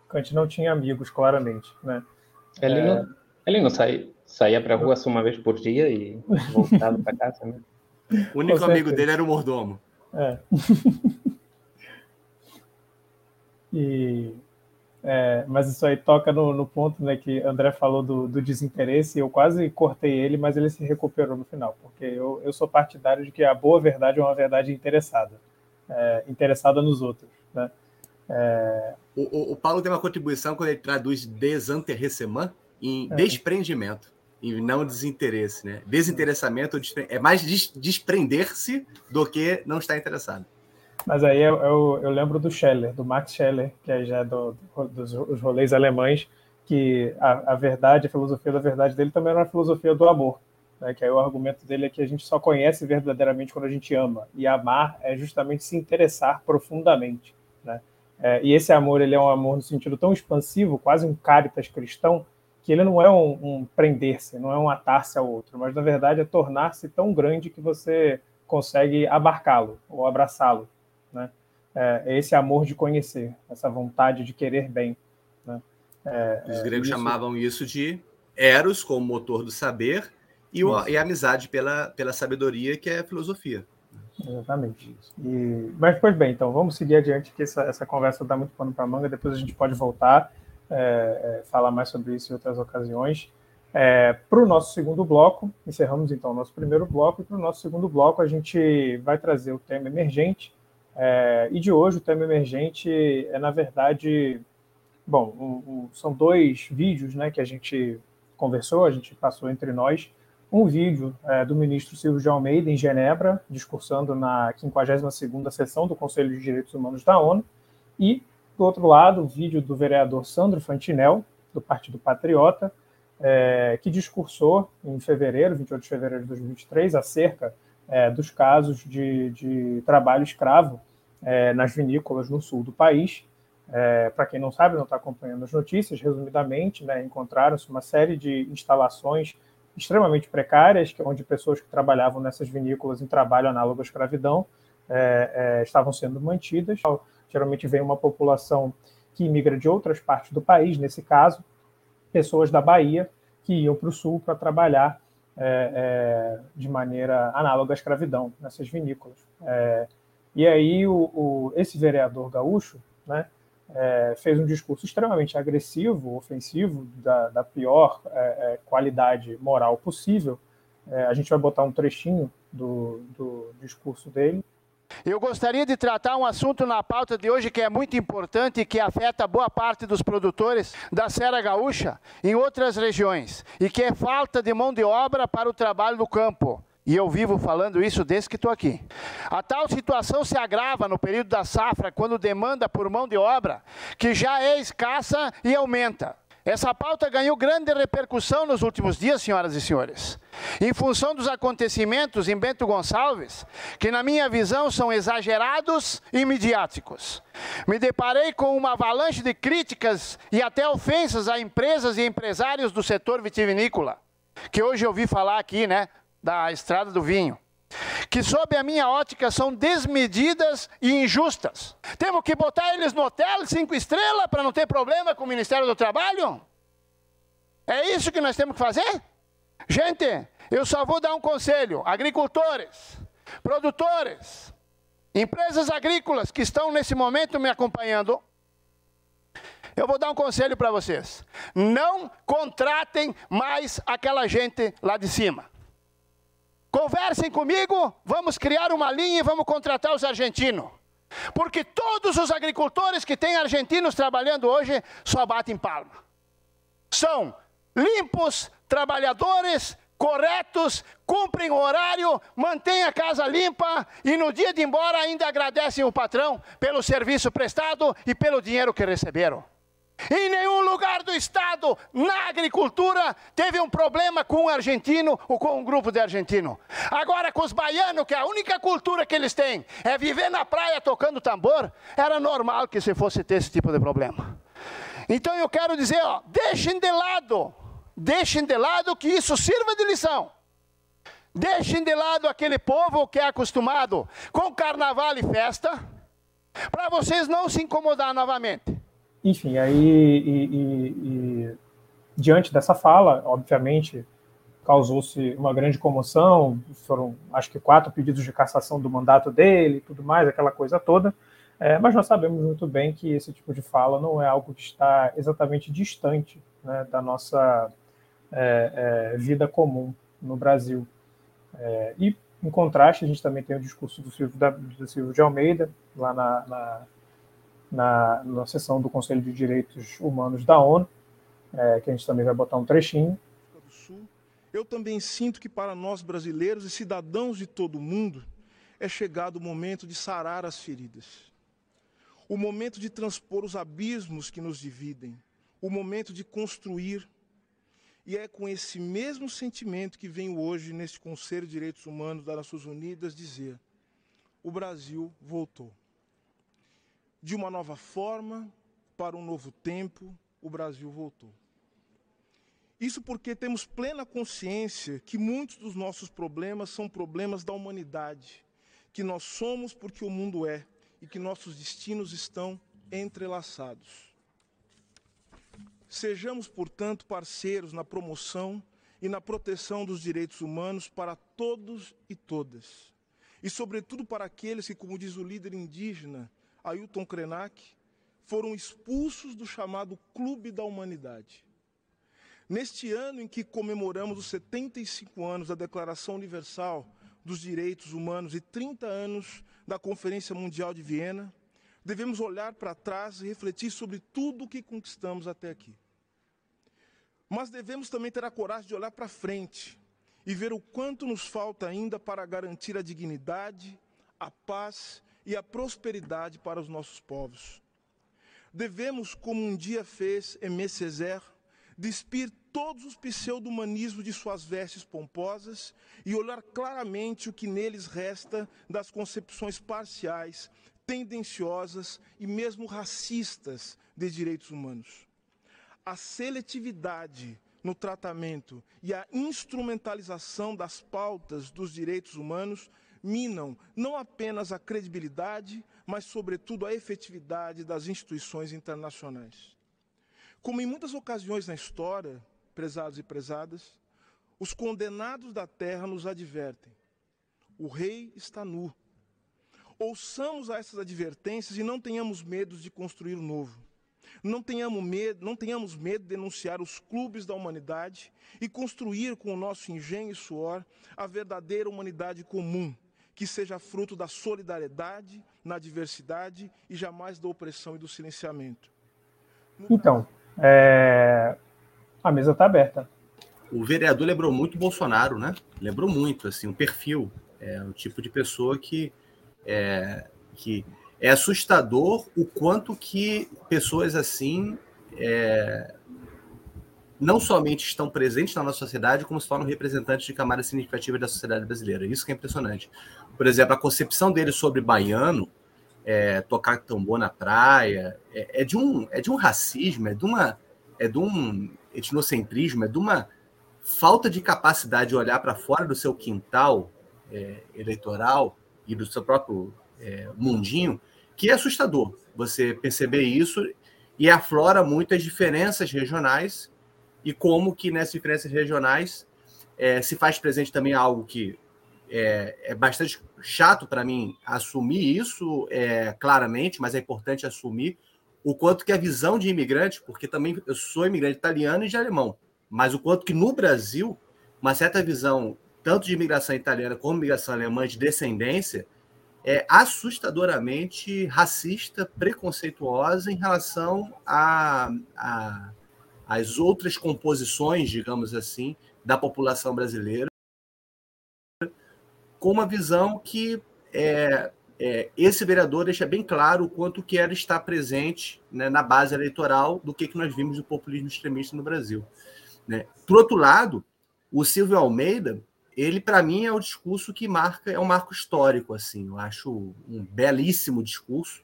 Kant não tinha amigos, claramente, né? Ele, é... não, ele não sai, saía para a rua só uma vez por dia e (laughs) voltava para casa, né? O único amigo dele era o mordomo. É. (laughs) e, é, mas isso aí toca no, no, ponto né, que André falou do, do, desinteresse. Eu quase cortei ele, mas ele se recuperou no final, porque eu, eu sou partidário de que a boa verdade é uma verdade interessada, é, interessada nos outros. Né? É... O, o, o, Paulo tem uma contribuição quando ele traduz desinteressemã em é. desprendimento e não desinteresse, né? Desinteressamento é mais desprender-se do que não estar interessado. Mas aí eu, eu, eu, lembro do Scheller, do Max Scheller, que é já do, dos rolês alemães, que a, a, verdade, a filosofia da verdade dele também era uma filosofia do amor. Né? Que aí o argumento dele é que a gente só conhece verdadeiramente quando a gente ama. E amar é justamente se interessar profundamente. Né? É, e esse amor ele é um amor no sentido tão expansivo, quase um caritas cristão, que ele não é um, um prender-se, não é um atar-se ao outro, mas na verdade é tornar-se tão grande que você consegue abarcá-lo ou abraçá-lo. Né? É, é esse amor de conhecer, essa vontade de querer bem. Né? É, Os gregos isso... chamavam isso de eros, como motor do saber, e, o, e a amizade pela, pela sabedoria, que é a filosofia. Exatamente. E, mas, pois bem, então vamos seguir adiante, que essa, essa conversa dá muito pano para manga, depois a gente pode voltar é, é, falar mais sobre isso em outras ocasiões. É, para o nosso segundo bloco, encerramos então o nosso primeiro bloco, e para o nosso segundo bloco a gente vai trazer o tema emergente. É, e de hoje o tema emergente é, na verdade, bom, um, um, são dois vídeos né, que a gente conversou, a gente passou entre nós. Um vídeo é, do ministro Silvio de Almeida em Genebra, discursando na 52ª sessão do Conselho de Direitos Humanos da ONU, e do outro lado, o vídeo do vereador Sandro Fantinel, do Partido Patriota, é, que discursou em fevereiro, 28 de fevereiro de 2023, acerca é, dos casos de, de trabalho escravo é, nas vinícolas no sul do país. É, Para quem não sabe, não está acompanhando as notícias, resumidamente, né, encontraram-se uma série de instalações extremamente precárias, onde pessoas que trabalhavam nessas vinícolas em trabalho análogo à escravidão é, é, estavam sendo mantidas geralmente vem uma população que migra de outras partes do país, nesse caso, pessoas da Bahia que iam para o sul para trabalhar é, é, de maneira análoga à escravidão nessas vinícolas. É, e aí o, o, esse vereador gaúcho né, é, fez um discurso extremamente agressivo, ofensivo, da, da pior é, é, qualidade moral possível. a gente vai botar um trechinho do, do discurso dele. Eu gostaria de tratar um assunto na pauta de hoje que é muito importante e que afeta boa parte dos produtores da Serra Gaúcha em outras regiões e que é falta de mão de obra para o trabalho do campo. E eu vivo falando isso desde que estou aqui. A tal situação se agrava no período da safra, quando demanda por mão de obra, que já é escassa e aumenta. Essa pauta ganhou grande repercussão nos últimos dias, senhoras e senhores, em função dos acontecimentos em Bento Gonçalves, que, na minha visão, são exagerados e midiáticos. Me deparei com uma avalanche de críticas e até ofensas a empresas e empresários do setor vitivinícola, que hoje ouvi falar aqui, né, da estrada do vinho que, sob a minha ótica, são desmedidas e injustas. Temos que botar eles no hotel cinco estrelas para não ter problema com o Ministério do Trabalho? É isso que nós temos que fazer? Gente, eu só vou dar um conselho: agricultores, produtores, empresas agrícolas que estão nesse momento me acompanhando. Eu vou dar um conselho para vocês: não contratem mais aquela gente lá de cima. Conversem comigo, vamos criar uma linha e vamos contratar os argentinos. Porque todos os agricultores que têm argentinos trabalhando hoje só batem palma. São limpos, trabalhadores, corretos, cumprem o horário, mantêm a casa limpa e no dia de embora ainda agradecem o patrão pelo serviço prestado e pelo dinheiro que receberam. Em nenhum lugar do estado, na agricultura, teve um problema com um argentino ou com um grupo de argentino. Agora, com os baianos, que a única cultura que eles têm é viver na praia tocando tambor, era normal que se fosse ter esse tipo de problema. Então eu quero dizer, ó, deixem de lado, deixem de lado que isso sirva de lição. Deixem de lado aquele povo que é acostumado com carnaval e festa, para vocês não se incomodar novamente. Enfim, aí, e, e, e, diante dessa fala, obviamente, causou-se uma grande comoção, foram, acho que, quatro pedidos de cassação do mandato dele, tudo mais, aquela coisa toda, é, mas nós sabemos muito bem que esse tipo de fala não é algo que está exatamente distante né, da nossa é, é, vida comum no Brasil. É, e, em contraste, a gente também tem o discurso do Silvio, da, do Silvio de Almeida, lá na, na na, na sessão do Conselho de Direitos Humanos da ONU, é, que a gente também vai botar um trechinho. Eu também sinto que para nós brasileiros e cidadãos de todo o mundo é chegado o momento de sarar as feridas, o momento de transpor os abismos que nos dividem, o momento de construir. E é com esse mesmo sentimento que venho hoje neste Conselho de Direitos Humanos das Nações Unidas dizer: o Brasil voltou de uma nova forma, para um novo tempo, o Brasil voltou. Isso porque temos plena consciência que muitos dos nossos problemas são problemas da humanidade, que nós somos porque o mundo é e que nossos destinos estão entrelaçados. Sejamos, portanto, parceiros na promoção e na proteção dos direitos humanos para todos e todas. E, sobretudo, para aqueles que, como diz o líder indígena, Ailton Krenak, foram expulsos do chamado Clube da Humanidade. Neste ano em que comemoramos os 75 anos da Declaração Universal dos Direitos Humanos e 30 anos da Conferência Mundial de Viena, devemos olhar para trás e refletir sobre tudo o que conquistamos até aqui. Mas devemos também ter a coragem de olhar para frente e ver o quanto nos falta ainda para garantir a dignidade, a paz e a prosperidade para os nossos povos. Devemos, como um dia fez Aimé Césaire, despir todos os pseudo-humanismos de suas vestes pomposas e olhar claramente o que neles resta das concepções parciais, tendenciosas e mesmo racistas de direitos humanos. A seletividade no tratamento e a instrumentalização das pautas dos direitos humanos minam não apenas a credibilidade, mas, sobretudo, a efetividade das instituições internacionais. Como em muitas ocasiões na história, prezados e prezadas, os condenados da terra nos advertem: o rei está nu. Ouçamos a essas advertências e não tenhamos medo de construir o novo. Não tenhamos medo, não tenhamos medo de denunciar os clubes da humanidade e construir com o nosso engenho e suor a verdadeira humanidade comum, que seja fruto da solidariedade na diversidade e jamais da opressão e do silenciamento. Então, é... a mesa está aberta. O vereador lembrou muito Bolsonaro, né? Lembrou muito, assim, o perfil. É o tipo de pessoa que é, que é assustador o quanto que pessoas assim é, não somente estão presentes na nossa sociedade, como se tornam representantes de camadas significativas da sociedade brasileira. Isso que é impressionante. Por exemplo, a concepção dele sobre baiano, é, tocar tambor na praia, é, é, de um, é de um racismo, é de, uma, é de um etnocentrismo, é de uma falta de capacidade de olhar para fora do seu quintal é, eleitoral e do seu próprio é, mundinho, que é assustador você perceber isso e aflora muito as diferenças regionais e como que nessas diferenças regionais é, se faz presente também algo que é, é bastante chato para mim assumir isso é, claramente, mas é importante assumir o quanto que a visão de imigrante, porque também eu sou imigrante italiano e de alemão, mas o quanto que no Brasil uma certa visão tanto de imigração italiana como imigração alemã de descendência é assustadoramente racista, preconceituosa em relação a, a as outras composições, digamos assim, da população brasileira, com uma visão que é, é, esse vereador deixa bem claro o quanto quer estar presente né, na base eleitoral do que, que nós vimos do populismo extremista no Brasil. Né? Por outro lado, o Silvio Almeida, ele para mim é o discurso que marca, é um marco histórico, assim. Eu acho um belíssimo discurso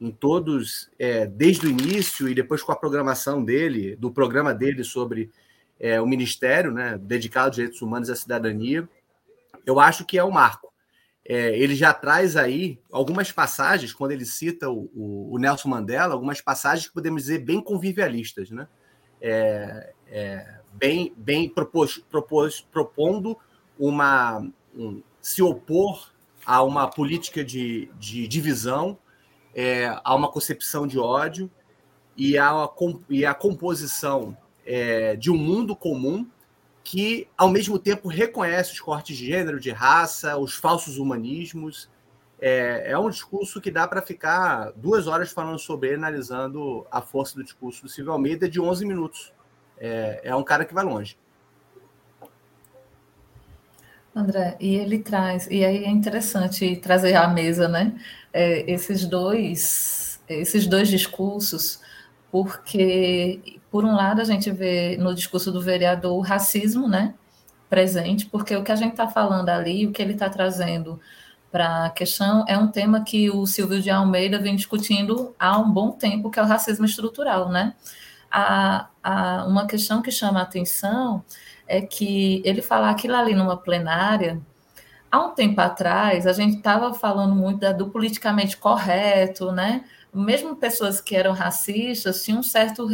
em todos, é, desde o início e depois com a programação dele, do programa dele sobre é, o Ministério, né, dedicado aos direitos humanos e à cidadania, eu acho que é um marco. É, ele já traz aí algumas passagens, quando ele cita o, o, o, Nelson Mandela, algumas passagens que podemos dizer bem convivialistas, né? É, é, bem, bem propos, propos, propondo uma um, se opor a uma política de, de divisão, é, a uma concepção de ódio e a, e a composição é, de um mundo comum que, ao mesmo tempo, reconhece os cortes de gênero, de raça, os falsos humanismos. É, é um discurso que dá para ficar duas horas falando sobre ele, analisando a força do discurso do Silvio Almeida de 11 minutos. É, é um cara que vai longe. André, e ele traz, e aí é interessante trazer à mesa, né, é, esses dois, esses dois discursos, porque por um lado, a gente vê no discurso do vereador o racismo né, presente, porque o que a gente está falando ali, o que ele está trazendo para a questão, é um tema que o Silvio de Almeida vem discutindo há um bom tempo, que é o racismo estrutural. Né? A, a, uma questão que chama a atenção é que ele falar aquilo ali numa plenária, há um tempo atrás, a gente estava falando muito da, do politicamente correto, né? Mesmo pessoas que eram racistas tinham um certo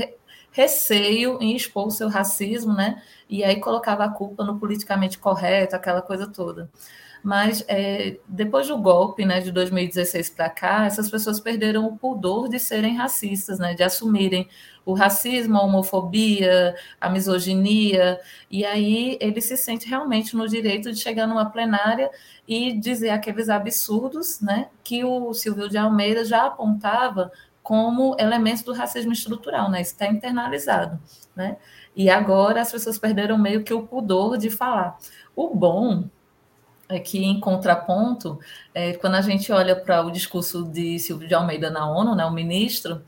receio em expor o seu racismo, né? E aí colocava a culpa no politicamente correto, aquela coisa toda. Mas é, depois do golpe né, de 2016 para cá, essas pessoas perderam o pudor de serem racistas, né, de assumirem o racismo, a homofobia, a misoginia, e aí ele se sente realmente no direito de chegar numa plenária e dizer aqueles absurdos né, que o Silvio de Almeida já apontava como elementos do racismo estrutural, né? Isso está internalizado, né? E agora as pessoas perderam meio que o pudor de falar. O bom que, em contraponto, é, quando a gente olha para o discurso de Silvio de Almeida na ONU, né, o ministro,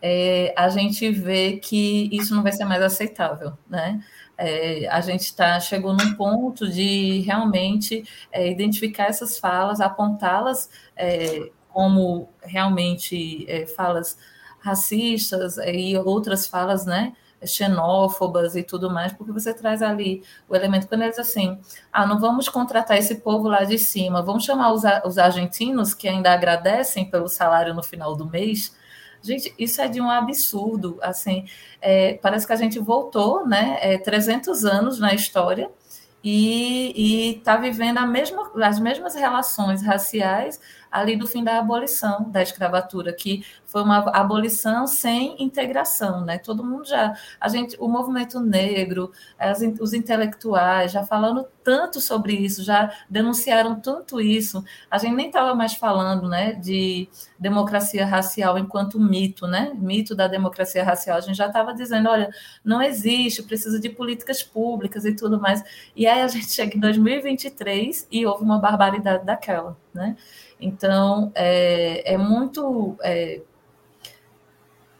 é, a gente vê que isso não vai ser mais aceitável, né? É, a gente tá, chegou num ponto de realmente é, identificar essas falas, apontá-las é, como realmente é, falas racistas e outras falas, né, xenófobas e tudo mais, porque você traz ali o elemento quando eles assim, ah, não vamos contratar esse povo lá de cima, vamos chamar os, os argentinos que ainda agradecem pelo salário no final do mês. Gente, isso é de um absurdo, assim, é, parece que a gente voltou, né, é, 300 anos na história e está vivendo mesma, as mesmas relações raciais ali do fim da abolição da escravatura, que foi uma abolição sem integração, né? Todo mundo já, a gente, o movimento negro, as, os intelectuais já falando tanto sobre isso, já denunciaram tanto isso. A gente nem estava mais falando, né, de democracia racial enquanto mito, né? Mito da democracia racial. A gente já estava dizendo, olha, não existe, precisa de políticas públicas e tudo mais. E aí a gente chega em 2023 e houve uma barbaridade daquela, né? Então, é, é muito. É,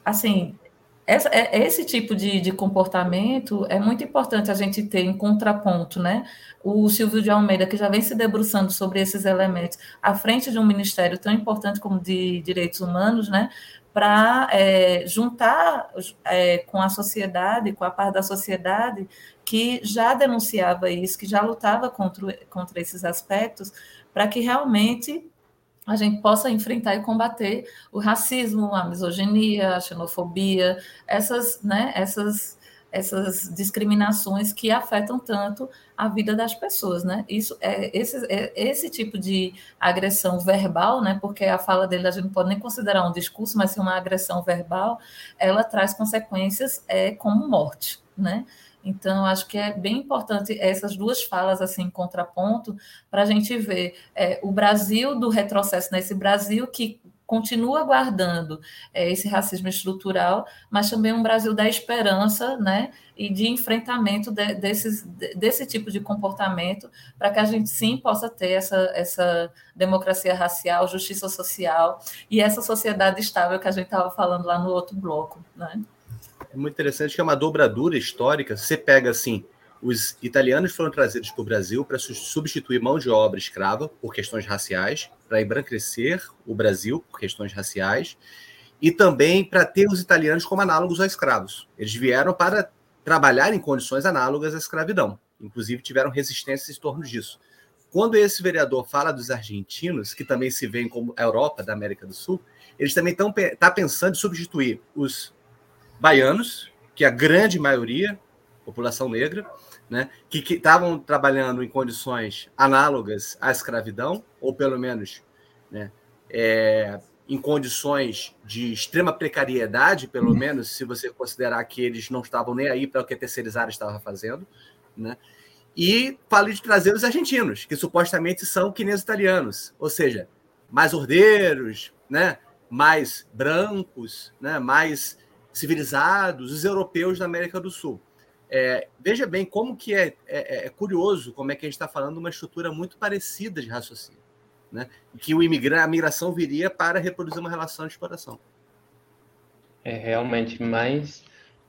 assim, essa, é, esse tipo de, de, comportamento é muito importante a gente ter em contraponto, né? O Silvio de Almeida, que já vem se debruçando sobre esses elementos, à frente de um ministério tão importante como de direitos humanos, né? Para é, juntar é, com a sociedade, com a parte da sociedade que já denunciava isso, que já lutava contra, contra esses aspectos, para que realmente a gente possa enfrentar e combater o racismo, a misoginia, a xenofobia, essas, né, essas, essas discriminações que afetam tanto a vida das pessoas, né? Isso é esse, é esse tipo de agressão verbal, né? Porque a fala dele a gente não pode nem considerar um discurso, mas se uma agressão verbal, ela traz consequências é, como morte, né? Então, acho que é bem importante essas duas falas assim em contraponto para a gente ver é, o Brasil do retrocesso nesse Brasil que continua guardando é, esse racismo estrutural, mas também um Brasil da esperança, né, e de enfrentamento de, desses, desse tipo de comportamento, para que a gente sim possa ter essa, essa democracia racial, justiça social e essa sociedade estável que a gente estava falando lá no outro bloco, né? É muito interessante que é uma dobradura histórica. Você pega assim, os italianos foram trazidos para o Brasil para substituir mão de obra escrava por questões raciais, para embranquecer o Brasil por questões raciais, e também para ter os italianos como análogos a escravos. Eles vieram para trabalhar em condições análogas à escravidão. Inclusive, tiveram resistência em torno disso. Quando esse vereador fala dos argentinos, que também se veem como a Europa da América do Sul, eles também estão tá pensando em substituir os baianos, que é a grande maioria, população negra, né, que estavam trabalhando em condições análogas à escravidão, ou pelo menos né, é, em condições de extrema precariedade, pelo menos se você considerar que eles não estavam nem aí para o que a terceirizada estava fazendo, né? E falo de trazer os argentinos, que supostamente são que nem os italianos, ou seja, mais ordeiros, né? mais brancos, né? mais civilizados, os europeus da América do Sul. É, veja bem como que é, é, é, curioso como é que a gente está falando de uma estrutura muito parecida de raciocínio, né? que o imigrante, a migração viria para reproduzir uma relação de exploração. É realmente, mas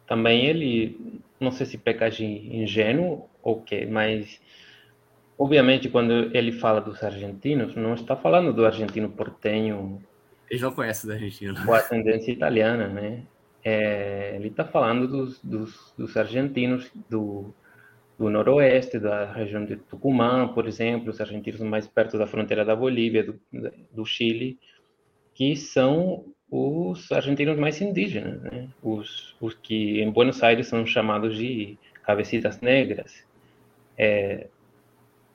também ele, não sei se peca de ingênuo ou quê, mas obviamente quando ele fala dos argentinos, não está falando do argentino portenho. Eles não conhecem da Argentina. Com ascendência italiana, né? É, ele está falando dos, dos, dos argentinos do, do noroeste, da região de Tucumã, por exemplo, os argentinos mais perto da fronteira da Bolívia, do, do Chile, que são os argentinos mais indígenas, né? os, os que em Buenos Aires são chamados de cabecitas negras, é,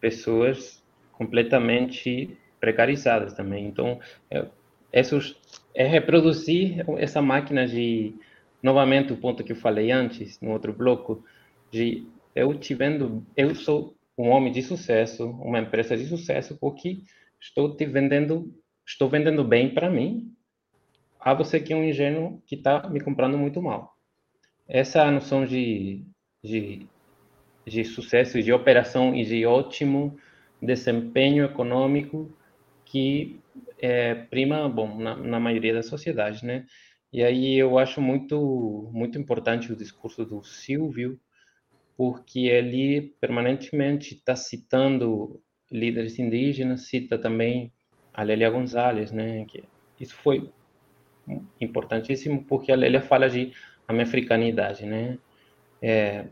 pessoas completamente precarizadas também. Então, é, esses, é reproduzir essa máquina de, novamente o ponto que eu falei antes, no outro bloco, de eu te vendo, eu sou um homem de sucesso, uma empresa de sucesso, porque estou te vendendo, estou vendendo bem para mim, a você que é um ingênuo que está me comprando muito mal. Essa é noção de, de, de sucesso, de operação e de ótimo desempenho econômico que é, prima, bom, na, na maioria das sociedades, né? E aí eu acho muito muito importante o discurso do Silvio, porque ele permanentemente está citando líderes indígenas, cita também a Lélia Gonzalez, né? Que isso foi importantíssimo porque a Lélia fala de africanidade, né? É,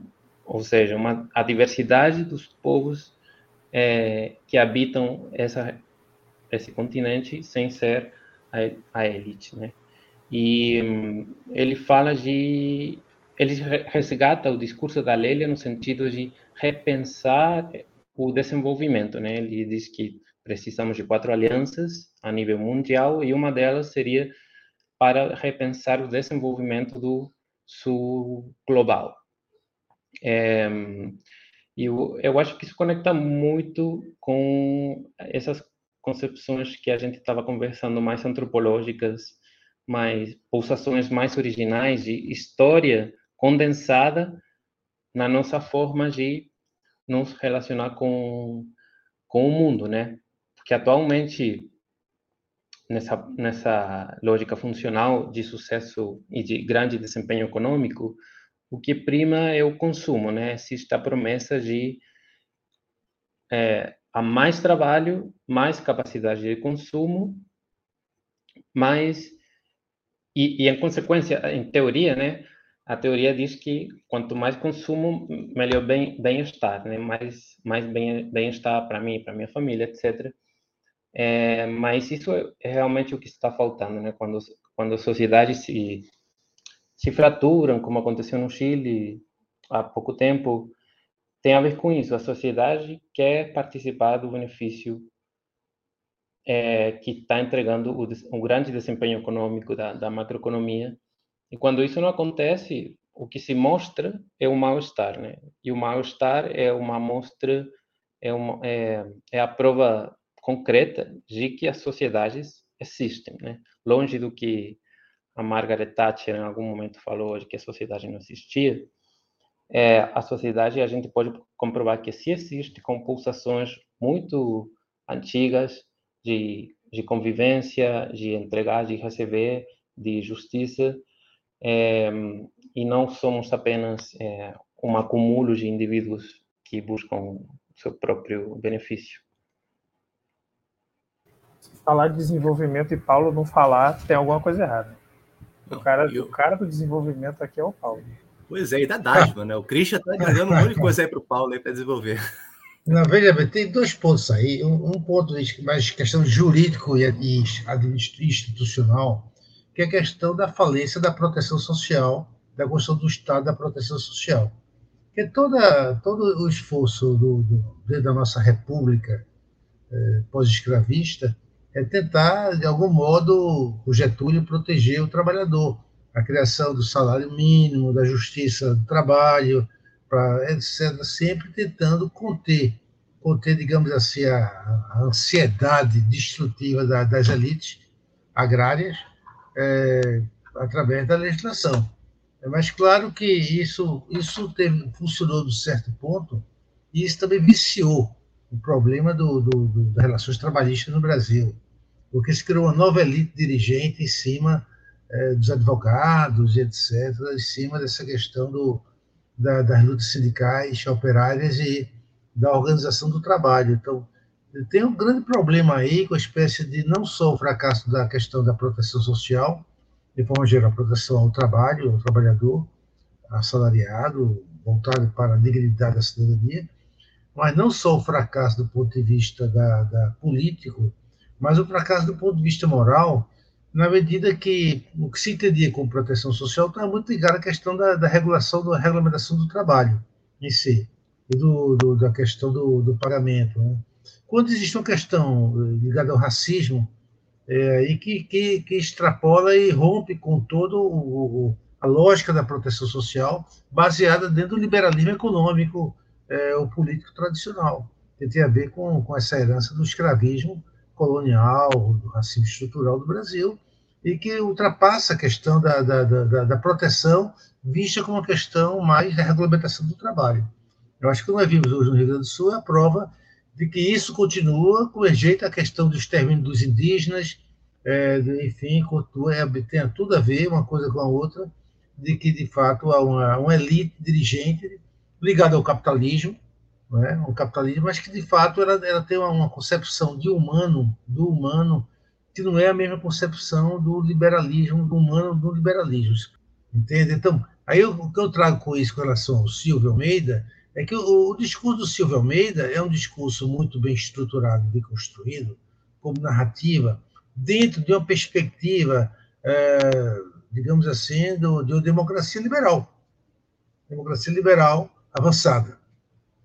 ou seja, uma, a diversidade dos povos é, que habitam essa esse continente sem ser a, a elite, né? E um, ele fala de ele resgata o discurso da Lélia no sentido de repensar o desenvolvimento, né? Ele diz que precisamos de quatro alianças a nível mundial e uma delas seria para repensar o desenvolvimento do sul global. É, e eu, eu acho que isso conecta muito com essas concepções que a gente estava conversando mais antropológicas, mais pulsações mais originais de história condensada na nossa forma de nos relacionar com com o mundo, né? Porque atualmente nessa nessa lógica funcional de sucesso e de grande desempenho econômico, o que prima é o consumo, né? Existe a promessa de é, a mais trabalho, mais capacidade de consumo, mais e, e em consequência, em teoria, né, a teoria diz que quanto mais consumo, melhor bem bem-estar, né, mais mais bem bem-estar para mim, para minha família, etc. É, mas isso é realmente o que está faltando, né, quando quando as sociedades se se fraturam, como aconteceu no Chile há pouco tempo, tem a ver com isso. A sociedade quer participar do benefício é, que está entregando o, um grande desempenho econômico da, da macroeconomia. E quando isso não acontece, o que se mostra é o mal-estar, né? E o mal-estar é uma amostra, é, uma, é, é a prova concreta de que as sociedades existem, né? Longe do que a Margaret Thatcher em algum momento falou de que a sociedade não existia, é, a sociedade a gente pode comprovar que se existe com pulsações muito antigas de, de convivência, de entregar, de receber, de justiça, é, e não somos apenas é, um acúmulo de indivíduos que buscam seu próprio benefício. Se falar de desenvolvimento e Paulo não falar, tem alguma coisa errada. O cara, eu... o cara do desenvolvimento aqui é o Paulo. Pois é, e da dádiva, né? O Christian (laughs) está dizendo um monte de coisa aí para o Paulo aí para desenvolver. Não, veja bem, tem dois pontos aí. Um, um ponto mais questão jurídico e, e institucional, que é a questão da falência da proteção social, da construção do Estado da proteção social. Que toda, todo o esforço do, do, da nossa república eh, pós-escravista é tentar, de algum modo, o Getúlio proteger o trabalhador a criação do salário mínimo, da justiça do trabalho, para etc., sempre tentando conter, conter, digamos assim, a, a ansiedade destrutiva da, das elites agrárias é, através da legislação. Mais claro que isso, isso teve, funcionou de certo ponto e isso também viciou o problema do, do, do, das relações trabalhistas no Brasil, porque se criou uma nova elite dirigente em cima é, dos advogados etc., em cima dessa questão do, da, das lutas sindicais, operárias e da organização do trabalho. Então, tem um grande problema aí com a espécie de não só o fracasso da questão da proteção social, de forma geral, proteção ao trabalho, ao trabalhador, assalariado, voltado para a dignidade da cidadania, mas não só o fracasso do ponto de vista da, da político, mas o fracasso do ponto de vista moral, na medida que o que se entendia como proteção social está muito ligado à questão da, da, regulação, da regulamentação do trabalho em si, e do, do da questão do, do pagamento. Né? Quando existe uma questão eh, ligada ao racismo, é, e que, que, que, extrapola e rompe com todo o, a lógica da proteção social, baseada dentro do liberalismo econômico, é, o político tradicional, que tem a ver com, com essa herança do escravismo colonial, do racismo estrutural do Brasil, e que ultrapassa a questão da, da, da, da proteção, vista como uma questão mais da regulamentação do trabalho. Eu acho que nós vimos hoje no Rio Grande do Sul é a prova de que isso continua com jeito a questão do extermínio dos indígenas, é, enfim, é, tem tudo a ver uma coisa com a outra, de que, de fato, há uma, uma elite dirigente ligada ao capitalismo, né? um capitalismo, mas que de fato ela, ela tem uma, uma, concepção de humano, do humano, que não é a mesma concepção do liberalismo, do humano, do liberalismo. Entende? Então, aí eu, o que eu trago com isso com relação ao Silvio Almeida é que o, o discurso do Silvio Almeida é um discurso muito bem estruturado, bem construído, como narrativa, dentro de uma perspectiva, é, digamos assim, do, de uma democracia liberal. Democracia liberal avançada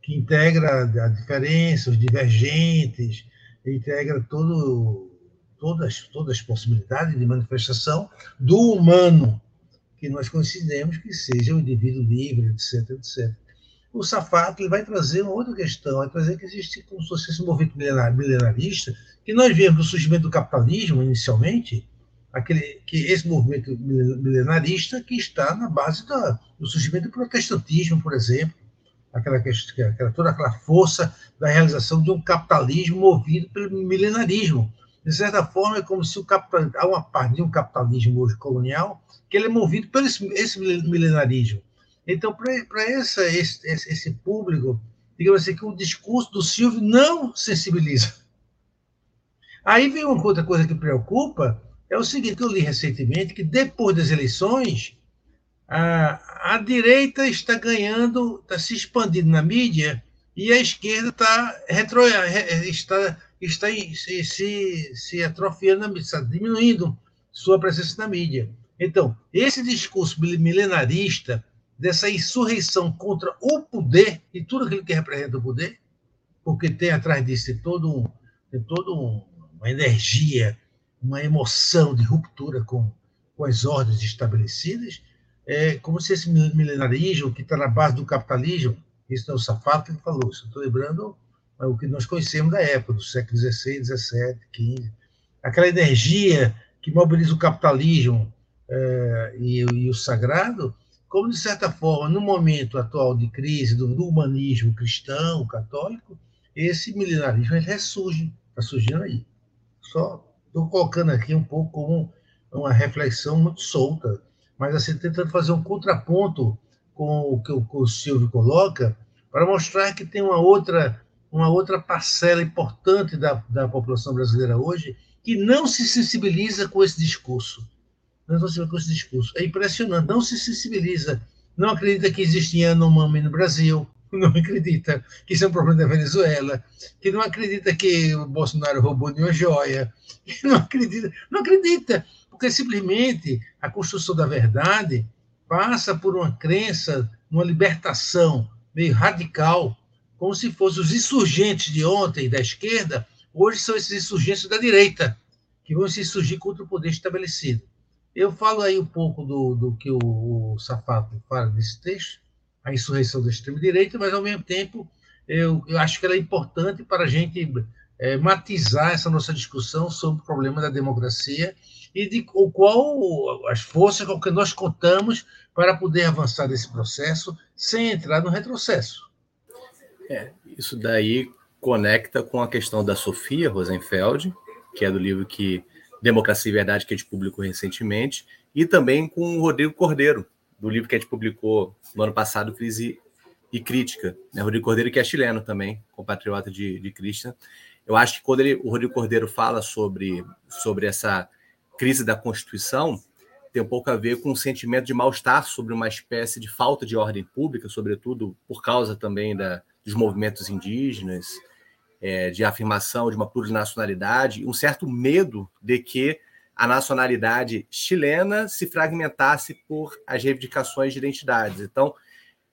que integra a diferença, os divergentes, integra todo, todas, todas as possibilidades de manifestação do humano, que nós consideramos que seja o indivíduo livre, etc, etc. O Safato ele vai trazer uma outra questão, vai trazer que existe como se fosse esse movimento milenarista, que nós vemos no surgimento do capitalismo, inicialmente, aquele, que esse movimento milenarista que está na base da, do surgimento do protestantismo, por exemplo, aquela, aquela, toda aquela força da realização de um capitalismo movido pelo milenarismo. De certa forma, é como se o capital, há uma parte de um capitalismo hoje colonial que ele é movido pelo esse, esse milenarismo. Então, para esse, esse público, digamos assim, que o discurso do Silvio não sensibiliza. Aí vem uma outra coisa que preocupa, é o seguinte, eu li recentemente, que depois das eleições, a, a direita está ganhando, está se expandindo na mídia e a esquerda está, retro, está, está se, se, se atrofiando, está diminuindo sua presença na mídia. Então, esse discurso milenarista, dessa insurreição contra o poder e tudo aquilo que representa o poder, porque tem atrás disso todo tem todo um, uma energia, uma emoção de ruptura com, com as ordens estabelecidas, é como se esse milenarismo que está na base do capitalismo, isso não é o Safato que falou, estou lembrando é o que nós conhecemos da época, do século XVI, XVII, XV, aquela energia que mobiliza o capitalismo é, e, e, o sagrado, como, de certa forma, no momento atual de crise do, do humanismo cristão, católico, esse milenarismo ressurge, está surgindo aí. Só estou colocando aqui um pouco como uma reflexão muito solta, mas assim, tentando fazer um contraponto com o que o Silvio coloca, para mostrar que tem uma outra, uma outra parcela importante da, da população brasileira hoje que não se sensibiliza com esse discurso. Não se sensibiliza com esse discurso. É impressionante, não se sensibiliza. Não acredita que existe Yanomami no Brasil, (laughs) não acredita que isso é um problema da Venezuela, que não acredita que o Bolsonaro roubou nenhuma joia, que (laughs) não acredita, não acredita, porque simplesmente a construção da verdade passa por uma crença, uma libertação meio radical, como se fossem os insurgentes de ontem da esquerda, hoje são esses insurgentes da direita, que vão se insurgir contra o poder estabelecido. Eu falo aí um pouco do, do que o, o Safato fala nesse texto, a insurreição da extrema-direita, mas, ao mesmo tempo, eu, eu acho que ela é importante para a gente é, matizar essa nossa discussão sobre o problema da democracia e de o qual as forças com que nós contamos para poder avançar nesse processo sem entrar no retrocesso. É, isso daí conecta com a questão da Sofia Rosenfeld, que é do livro que Democracia e Verdade que a gente publicou recentemente, e também com o Rodrigo Cordeiro, do livro que a gente publicou no ano passado, Crise e Crítica. Né? Rodrigo Cordeiro, que é chileno também, compatriota de, de Christian. Eu acho que quando ele, o Rodrigo Cordeiro fala sobre, sobre essa crise da Constituição, tem um pouco a ver com um sentimento de mal-estar sobre uma espécie de falta de ordem pública, sobretudo por causa também da, dos movimentos indígenas, é, de afirmação de uma plurinacionalidade, um certo medo de que a nacionalidade chilena se fragmentasse por as reivindicações de identidades. Então,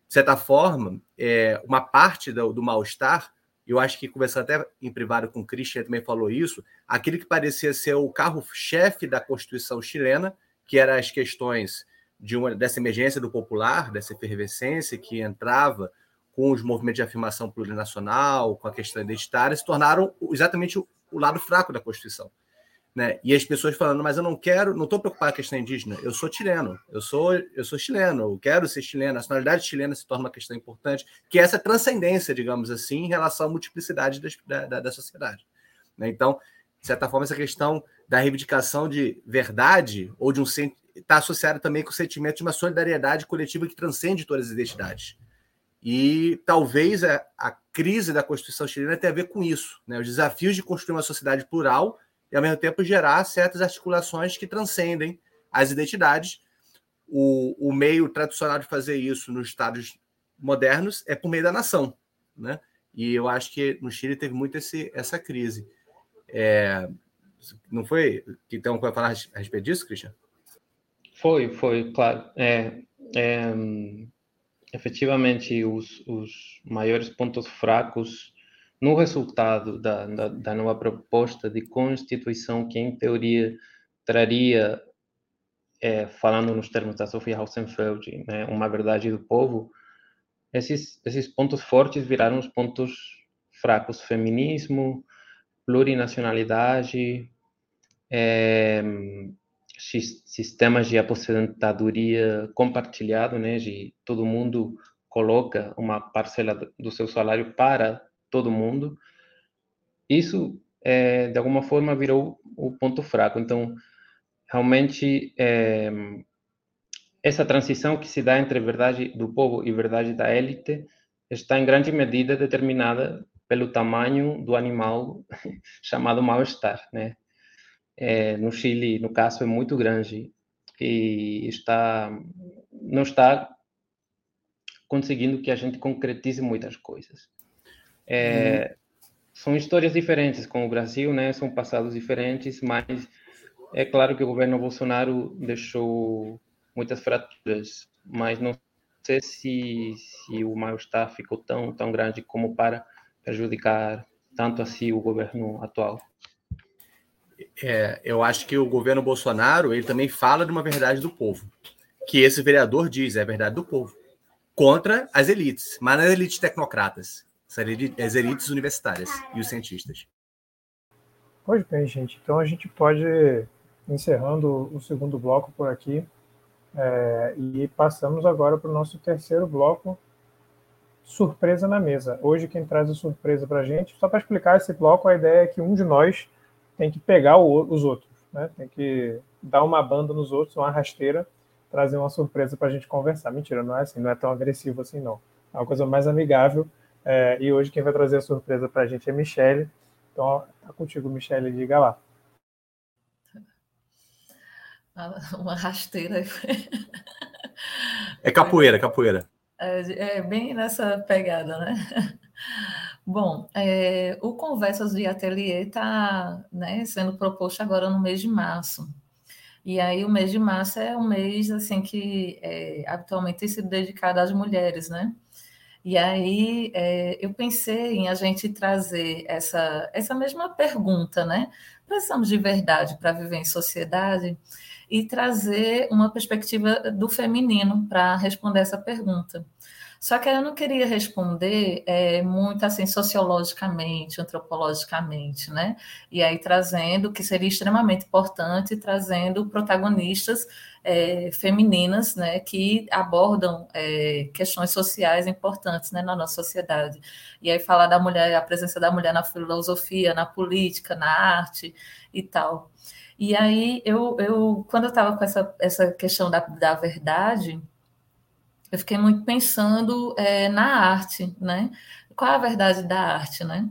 de certa forma, é, uma parte do, do mal-estar eu acho que conversando até em privado com o Christian também falou isso, aquele que parecia ser o carro-chefe da Constituição chilena, que eram as questões de uma, dessa emergência do popular, dessa efervescência que entrava com os movimentos de afirmação plurinacional, com a questão identitária, se tornaram exatamente o, o lado fraco da Constituição. Né? E as pessoas falando, mas eu não quero, não estou preocupado com a questão indígena, eu sou chileno, eu sou, eu sou chileno, eu quero ser chileno, a nacionalidade chilena se torna uma questão importante, que é essa transcendência, digamos assim, em relação à multiplicidade da, da, da sociedade. Né? Então, de certa forma, essa questão da reivindicação de verdade ou de um está associada também com o sentimento de uma solidariedade coletiva que transcende todas as identidades. E talvez a, a crise da Constituição chilena tenha a ver com isso, né? os desafios de construir uma sociedade plural e, ao mesmo tempo, gerar certas articulações que transcendem as identidades. O, o meio tradicional de fazer isso nos Estados modernos é por meio da nação. Né? E eu acho que no Chile teve muito esse, essa crise. É, não foi? Então, vai falar a respeito disso, Christian? Foi, foi, claro. É, é, efetivamente, os, os maiores pontos fracos no resultado da, da, da, nova proposta de Constituição, que em teoria traria, é, falando nos termos da Sofia Hausenfeld, né, uma verdade do povo, esses, esses pontos fortes viraram os pontos fracos: feminismo, plurinacionalidade, é, sistemas de aposentadoria compartilhado, né, de todo mundo coloca uma parcela do seu salário para todo mundo. Isso, é, de alguma forma, virou o ponto fraco. Então, realmente, é, essa transição que se dá entre verdade do povo e verdade da élite está em grande medida determinada pelo tamanho do animal (laughs) chamado mal-estar, né? É, no Chile, no caso, é muito grande e está não está conseguindo que a gente concretize muitas coisas. É, uhum. São histórias diferentes com o Brasil, né? São passados diferentes, mas é claro que o governo Bolsonaro deixou muitas fraturas, mas não sei se, se o mal-estar ficou tão, tão grande como para prejudicar tanto assim o governo atual. É, eu acho que o governo Bolsonaro ele também fala de uma verdade do povo, que esse vereador diz é a verdade do povo, contra as elites, mas não as elites tecnocratas, as elites universitárias e os cientistas. Pois bem, gente. Então a gente pode encerrando o segundo bloco por aqui é, e passamos agora para o nosso terceiro bloco, surpresa na mesa. Hoje quem traz a surpresa para a gente, só para explicar esse bloco, a ideia é que um de nós tem que pegar o, os outros, né? Tem que dar uma banda nos outros, uma rasteira, trazer uma surpresa para a gente conversar. Mentira, não é assim, não é tão agressivo assim não. É uma coisa mais amigável. É, e hoje quem vai trazer a surpresa para a gente é Michele. Então, tá contigo, Michele, diga lá. (laughs) Uma rasteira. É capoeira, capoeira. É, é bem nessa pegada, né? Bom, é, o Conversas de Ateliê está né, sendo proposto agora no mês de março. E aí o mês de março é um mês assim que é, habitualmente tem sido dedicado às mulheres, né? E aí é, eu pensei em a gente trazer essa, essa mesma pergunta, né? Precisamos de verdade para viver em sociedade e trazer uma perspectiva do feminino para responder essa pergunta. Só que eu não queria responder é, muito assim sociologicamente, antropologicamente, né? E aí trazendo que seria extremamente importante, trazendo protagonistas é, femininas, né, que abordam é, questões sociais importantes, né, na nossa sociedade. E aí falar da mulher, a presença da mulher na filosofia, na política, na arte e tal. E aí eu, eu quando eu estava com essa, essa questão da, da verdade eu fiquei muito pensando é, na arte, né? Qual a verdade da arte, né?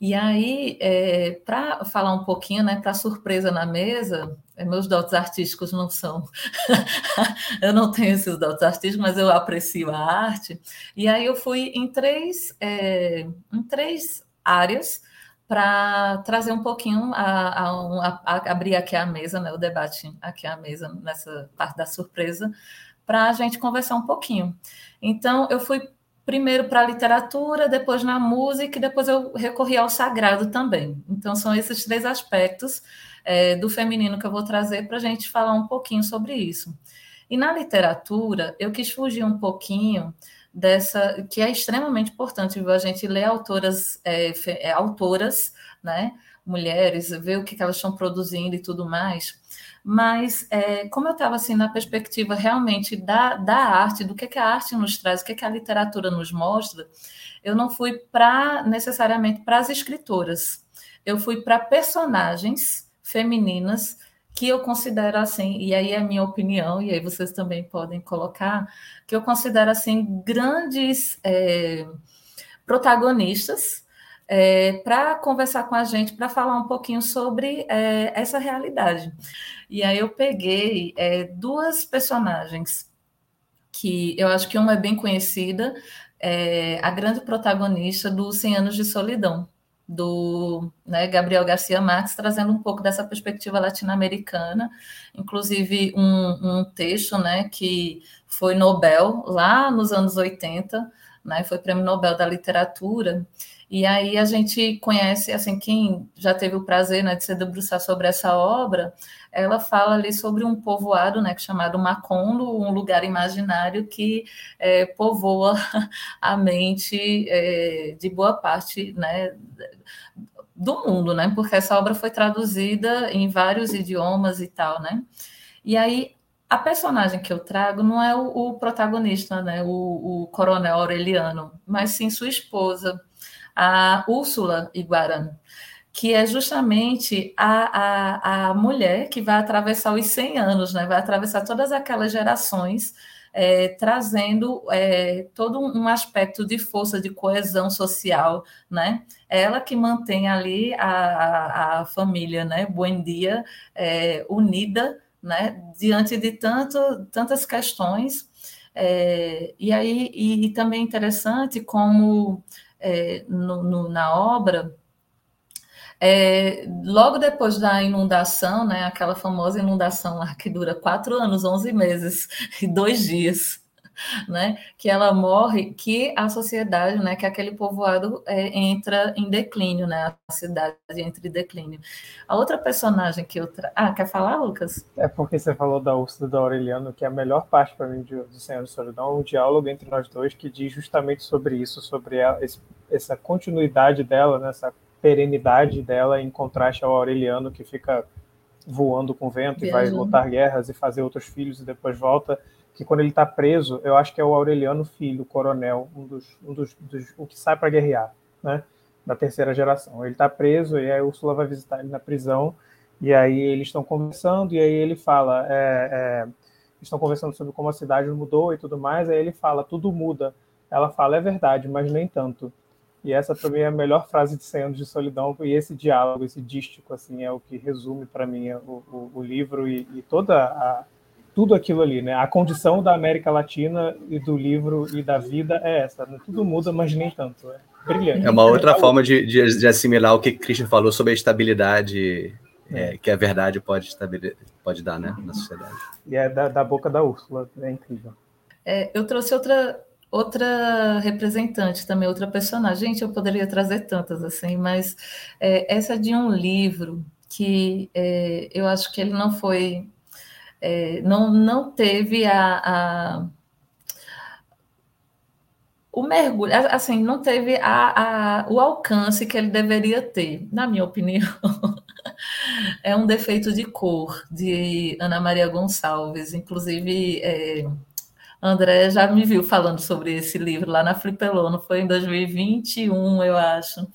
E aí, é, para falar um pouquinho, né, para surpresa na mesa, é, meus dotes artísticos não são. (laughs) eu não tenho esses dotes artísticos, mas eu aprecio a arte. E aí eu fui em três, é, em três áreas para trazer um pouquinho a, a, a, abrir aqui a mesa, né, o debate aqui a mesa nessa parte da surpresa, para a gente conversar um pouquinho. Então, eu fui primeiro para a literatura, depois na música e depois eu recorri ao sagrado também. Então, são esses três aspectos é, do feminino que eu vou trazer para a gente falar um pouquinho sobre isso. E na literatura, eu quis fugir um pouquinho dessa, que é extremamente importante, viu? a gente ler autoras, é, é, autoras, né? mulheres, ver o que, que elas estão produzindo e tudo mais, mas é, como eu estava assim na perspectiva realmente da, da arte, do que, que a arte nos traz, o que, que a literatura nos mostra, eu não fui para necessariamente para as escritoras, eu fui para personagens femininas que eu considero assim, e aí é a minha opinião, e aí vocês também podem colocar, que eu considero assim grandes é, protagonistas é, para conversar com a gente, para falar um pouquinho sobre é, essa realidade. E aí eu peguei é, duas personagens que eu acho que uma é bem conhecida, é a grande protagonista do 100 Anos de Solidão, do né, Gabriel Garcia Marques, trazendo um pouco dessa perspectiva latino-americana, inclusive um, um texto né, que foi Nobel lá nos anos 80, né, foi prêmio Nobel da Literatura, e aí a gente conhece, assim, quem já teve o prazer né, de se debruçar sobre essa obra, ela fala ali sobre um povoado, né, chamado Macondo, um lugar imaginário que é, povoa (laughs) a mente é, de boa parte, né, do mundo, né, porque essa obra foi traduzida em vários idiomas e tal, né. E aí a personagem que eu trago não é o, o protagonista, né, o, o coronel Aureliano, mas sim sua esposa, a Úrsula Iguarã, que é justamente a, a, a mulher que vai atravessar os 100 anos, né? vai atravessar todas aquelas gerações, é, trazendo é, todo um aspecto de força, de coesão social, né? Ela que mantém ali a, a, a família, né? Buendia, é, unida, né? Diante de tanto, tantas questões. É, e aí, e, e também interessante como é, no, no, na obra, é, logo depois da inundação, né, aquela famosa inundação lá que dura quatro anos, onze meses (laughs) e dois dias, (laughs) né, que ela morre, que a sociedade, né, que aquele povoado é, entra em declínio, né, a cidade entra em declínio. A outra personagem que eu tra... ah, quer falar, Lucas? É porque você falou da Úrsula do Aureliano, que é a melhor parte para mim do, Senhor de Solidão, o diálogo entre nós dois que diz justamente sobre isso, sobre essa continuidade dela, né, essa perenidade dela em contraste ao Aureliano que fica voando com vento Viajando. e vai lutar guerras e fazer outros filhos e depois volta. Que quando ele está preso, eu acho que é o Aureliano Filho, coronel, um dos, um dos, dos o que sai para guerrear, né? Da terceira geração. Ele está preso e a Úrsula vai visitar ele na prisão e aí eles estão conversando e aí ele fala, é, é, estão conversando sobre como a cidade mudou e tudo mais. Aí ele fala, tudo muda. Ela fala, é verdade, mas nem tanto. E essa para mim é a melhor frase de 100 anos de solidão e esse diálogo, esse dístico, assim, é o que resume para mim o, o, o, livro e, e toda a, tudo aquilo ali, né? A condição da América Latina e do livro e da vida é essa. Né? Tudo muda, mas nem tanto. É brilhante. É uma outra forma de, de, de assimilar o que Christian falou sobre a estabilidade é, é. que a verdade pode, pode dar né, na sociedade. E é da, da boca da Úrsula, é incrível. É, eu trouxe outra outra representante também, outra personagem. Gente, eu poderia trazer tantas assim, mas é, essa é de um livro que é, eu acho que ele não foi, é, não, não teve a, a, o mergulho, assim, não teve a, a, o alcance que ele deveria ter, na minha opinião. (laughs) é um defeito de cor de Ana Maria Gonçalves, inclusive é, André já me viu falando sobre esse livro lá na Flipelono, foi em 2021, eu acho.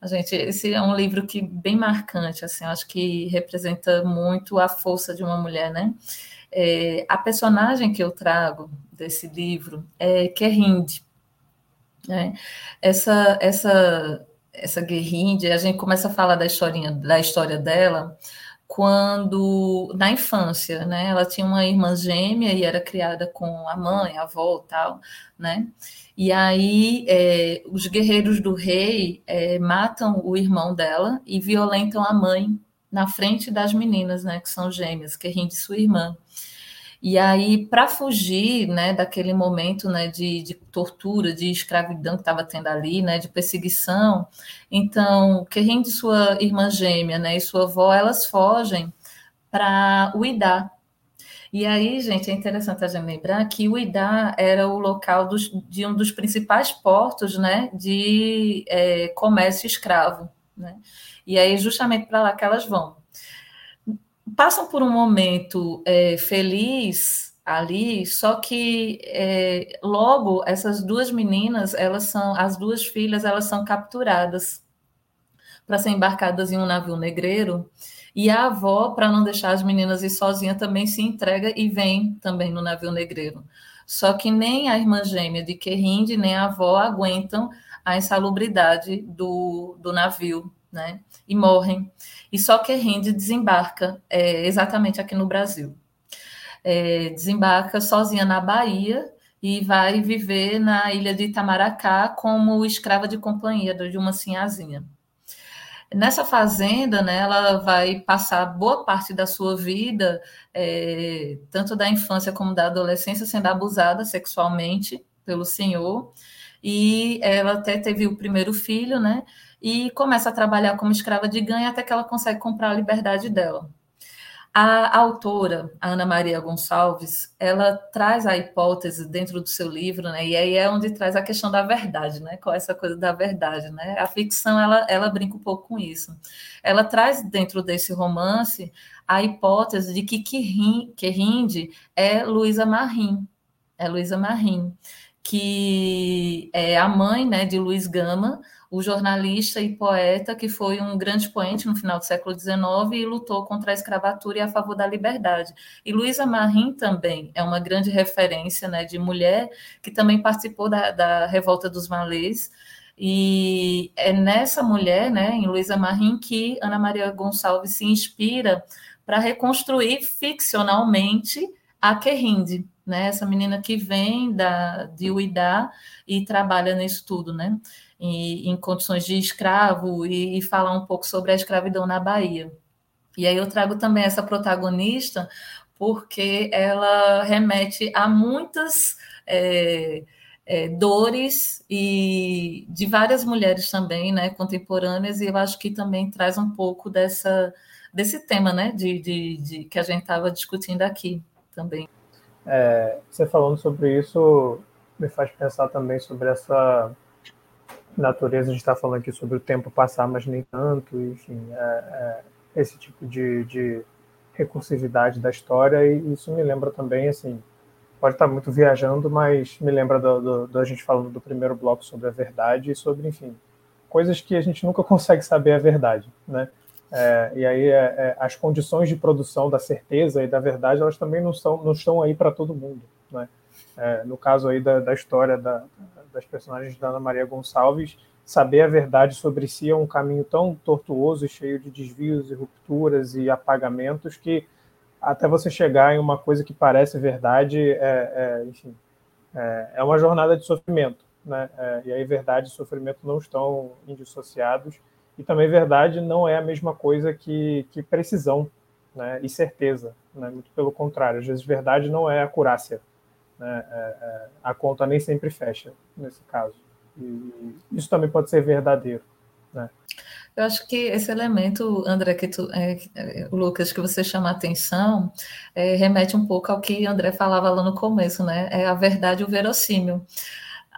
A gente, esse é um livro que bem marcante, assim, acho que representa muito a força de uma mulher, né? É, a personagem que eu trago desse livro é Kerrinde. Né? Essa, essa, essa Guerrinde, a gente começa a falar da historinha, da história dela quando na infância, né? Ela tinha uma irmã gêmea e era criada com a mãe, a avó, tal, né? E aí é, os guerreiros do rei é, matam o irmão dela e violentam a mãe na frente das meninas, né? Que são gêmeas, que rende sua irmã. E aí, para fugir né, daquele momento né, de, de tortura, de escravidão que estava tendo ali, né, de perseguição, então, e sua irmã gêmea né, e sua avó, elas fogem para o Idá. E aí, gente, é interessante a gente lembrar que o Idá era o local dos, de um dos principais portos né, de é, comércio escravo. Né? E aí, justamente para lá que elas vão passam por um momento é, feliz ali, só que é, logo essas duas meninas, elas são, as duas filhas, elas são capturadas para serem embarcadas em um navio negreiro. E a avó, para não deixar as meninas ir sozinha, também se entrega e vem também no navio negreiro. Só que nem a irmã gêmea de Querinde, nem a avó aguentam a insalubridade do, do navio, né? E morrem. E só que Rende desembarca é, exatamente aqui no Brasil. É, desembarca sozinha na Bahia e vai viver na ilha de Itamaracá como escrava de companhia de uma sinhazinha. Nessa fazenda, né, ela vai passar boa parte da sua vida, é, tanto da infância como da adolescência, sendo abusada sexualmente pelo senhor. E ela até teve o primeiro filho, né? E começa a trabalhar como escrava de ganho até que ela consegue comprar a liberdade dela. A autora, a Ana Maria Gonçalves, ela traz a hipótese dentro do seu livro, né? E aí é onde traz a questão da verdade, né? Qual é essa coisa da verdade, né? A ficção, ela, ela brinca um pouco com isso. Ela traz dentro desse romance a hipótese de que Querinde é Luísa Marim, é Luísa Marim, que é a mãe, né, de Luiz Gama, o jornalista e poeta que foi um grande poente no final do século XIX e lutou contra a escravatura e a favor da liberdade. E Luísa Marim também é uma grande referência né, de mulher que também participou da, da Revolta dos Malês. E é nessa mulher, né, em Luísa Marim, que Ana Maria Gonçalves se inspira para reconstruir ficcionalmente a Querinde, né, essa menina que vem da, de Uidá e trabalha nisso tudo, né? Em, em condições de escravo e, e falar um pouco sobre a escravidão na Bahia. E aí eu trago também essa protagonista porque ela remete a muitas é, é, dores e de várias mulheres também, né, contemporâneas, e eu acho que também traz um pouco dessa desse tema, né, de, de, de que a gente estava discutindo aqui também. É, você falando sobre isso me faz pensar também sobre essa natureza, a gente está falando aqui sobre o tempo passar, mas nem tanto, enfim, é, é, esse tipo de, de, recursividade da história, e isso me lembra também, assim, pode estar muito viajando, mas me lembra da do, do, a gente falando do primeiro bloco sobre a verdade e sobre, enfim, coisas que a gente nunca (laughs) consegue saber a verdade, né? É, e aí é, é, as condições de produção da certeza e da verdade elas também não, são, não estão aí para todo mundo, né? É, no caso aí da, da história da, das personagens da Ana Maria Gonçalves, saber a verdade sobre si é um caminho tão tortuoso e cheio de desvios e rupturas e apagamentos que até você chegar em uma coisa que parece verdade, é, é enfim, é, é, uma jornada de sofrimento, né? É, e aí verdade e sofrimento não estão indissociados e também verdade não é a mesma coisa que, que precisão, né? E certeza, né? Muito pelo contrário, às vezes verdade não é acurácia, né? É, é, a conta nem sempre fecha nesse caso. E isso também pode ser verdadeiro. Né? Eu acho que esse elemento, André, que tu, é, é, Lucas, que você chama a atenção, é, remete um pouco ao que André falava lá no começo, né? É a verdade e o verossímil.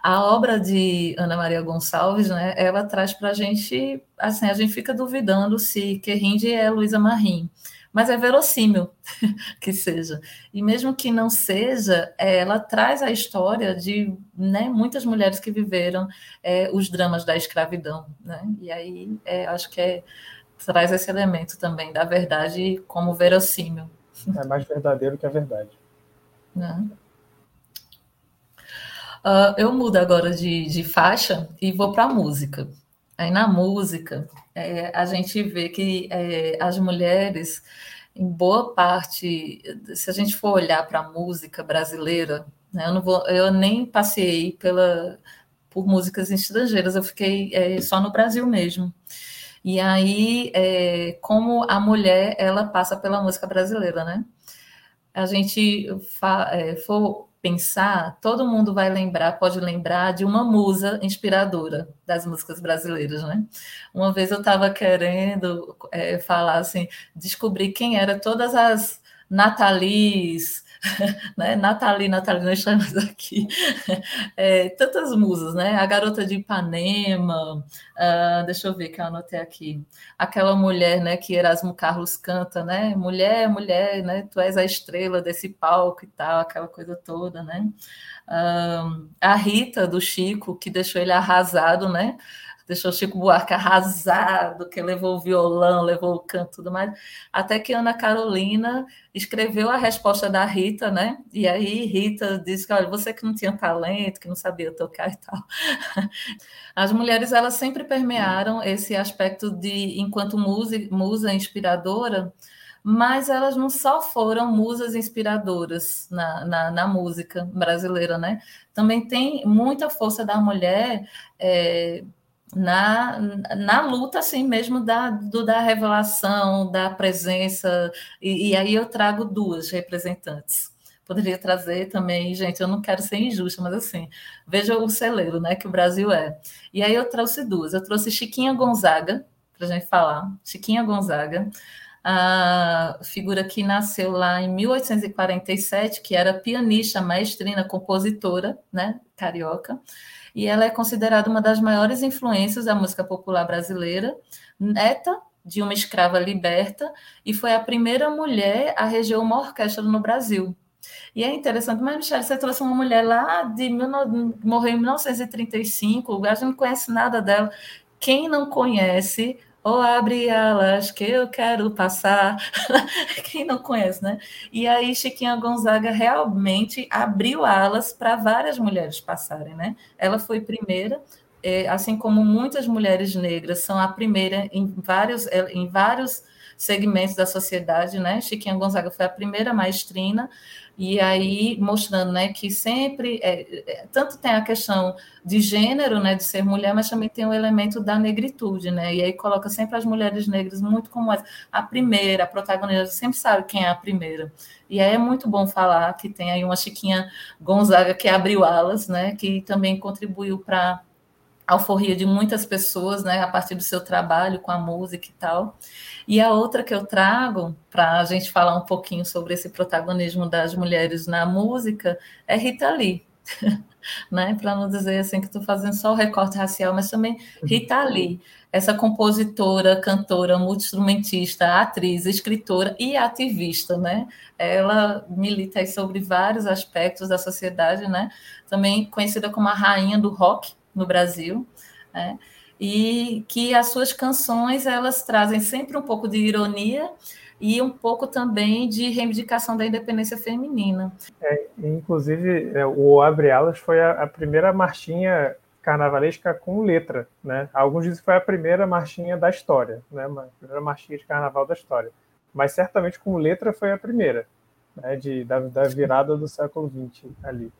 A obra de Ana Maria Gonçalves, né, ela traz para a gente, assim, a gente fica duvidando se Querrinde é Luísa Marim mas é verossímil (laughs) que seja. E mesmo que não seja, é, ela traz a história de né, muitas mulheres que viveram é, os dramas da escravidão. Né? E aí é, acho que é, traz esse elemento também da verdade como verossímil. (laughs) É mais verdadeiro que a verdade. Né? Uh, eu mudo agora de, de faixa e vou para a música. Aí na música, é, a gente vê que é, as mulheres, em boa parte, se a gente for olhar para a música brasileira, né, eu, não vou, eu nem passei pela, por músicas estrangeiras, eu fiquei é, só no Brasil mesmo. E aí, é, como a mulher, ela passa pela música brasileira, né? A gente fa, é, for pensar, todo mundo vai lembrar, pode lembrar de uma musa inspiradora das músicas brasileiras, né? Uma vez eu estava querendo é, falar assim, descobrir quem era todas as Natalis, (laughs) né? Nathalie, nós estamos aqui. (laughs) É, tantas musas, né? A Garota de Ipanema, uh, deixa eu ver que eu anotei aqui. Aquela mulher, né, que Erasmo Carlos canta, né? Mulher, mulher, né? Tu és a estrela desse palco e tal, aquela coisa toda, né? Uh, a Rita do Chico, que deixou ele arrasado, né? Deixou Chico Buarque arrasado, que levou o violão, levou o canto tudo mais, até que Ana Carolina escreveu a resposta da Rita, né? E aí Rita disse que, olha, você que não tinha talento, que não sabia tocar e tal. (laughs) As mulheres, elas sempre permearam esse aspecto de, enquanto musa, musa inspiradora, mas elas não só foram musas inspiradoras na, na, na, música brasileira, né? Também tem muita força da mulher é, na, na luta assim mesmo da, do, da revelação, da presença, e, e, aí eu trago duas representantes. Poderia trazer também, gente, eu não quero ser injusta, mas assim, veja o celeiro né, que o Brasil é. E aí eu trouxe duas. Eu trouxe Chiquinha Gonzaga, para a gente falar. Chiquinha Gonzaga, a figura que nasceu lá em 1847, que era pianista, maestrina, compositora, né, carioca e ela é considerada uma das maiores influências da música popular brasileira, neta de uma escrava liberta, e foi a primeira mulher a reger uma orquestra no Brasil. E é interessante, mas, Michelle, você trouxe uma mulher lá de morreu em 1935, a gente não conhece nada dela. Quem não conhece ou abre alas que eu quero passar. (laughs) Quem não conhece, né? E aí Chiquinha Gonzaga realmente abriu alas para várias mulheres passarem, né? Ela foi primeira, é, assim como muitas mulheres negras são a primeira em vários, é, em vários segmentos da sociedade, né? Chiquinha Gonzaga foi a primeira maestrina, e aí mostrando né, que sempre, é, é, tanto tem a questão de gênero, né, de ser mulher, mas também tem o elemento da negritude, né, e aí coloca sempre as mulheres negras muito como a primeira, a protagonista, sempre sabe quem é a primeira. E aí é muito bom falar que tem aí uma Chiquinha Gonzaga que abriu alas, né, que também contribuiu para alforria de muitas pessoas, né, a partir do seu trabalho com a música e tal. E a outra que eu trago para a gente falar um pouquinho sobre esse protagonismo das mulheres na música é Rita Lee. (laughs) né? Para não dizer assim que estou fazendo só o recorte racial, mas também Rita Lee, essa compositora, cantora, multi-instrumentista, atriz, escritora e ativista, né? Ela milita sobre vários aspectos da sociedade, né? Também conhecida como a rainha do rock no Brasil, né? E que as suas canções elas trazem sempre um pouco de ironia e um pouco também de reivindicação da independência feminina. É, inclusive, é, o Abre Alas foi a, a, primeira marchinha carnavalesca com letra, né? Alguns dizem que foi a primeira marchinha da história, né? A primeira marchinha de carnaval da história. Mas certamente com letra foi a primeira, né? De, da, da virada do século XX ali.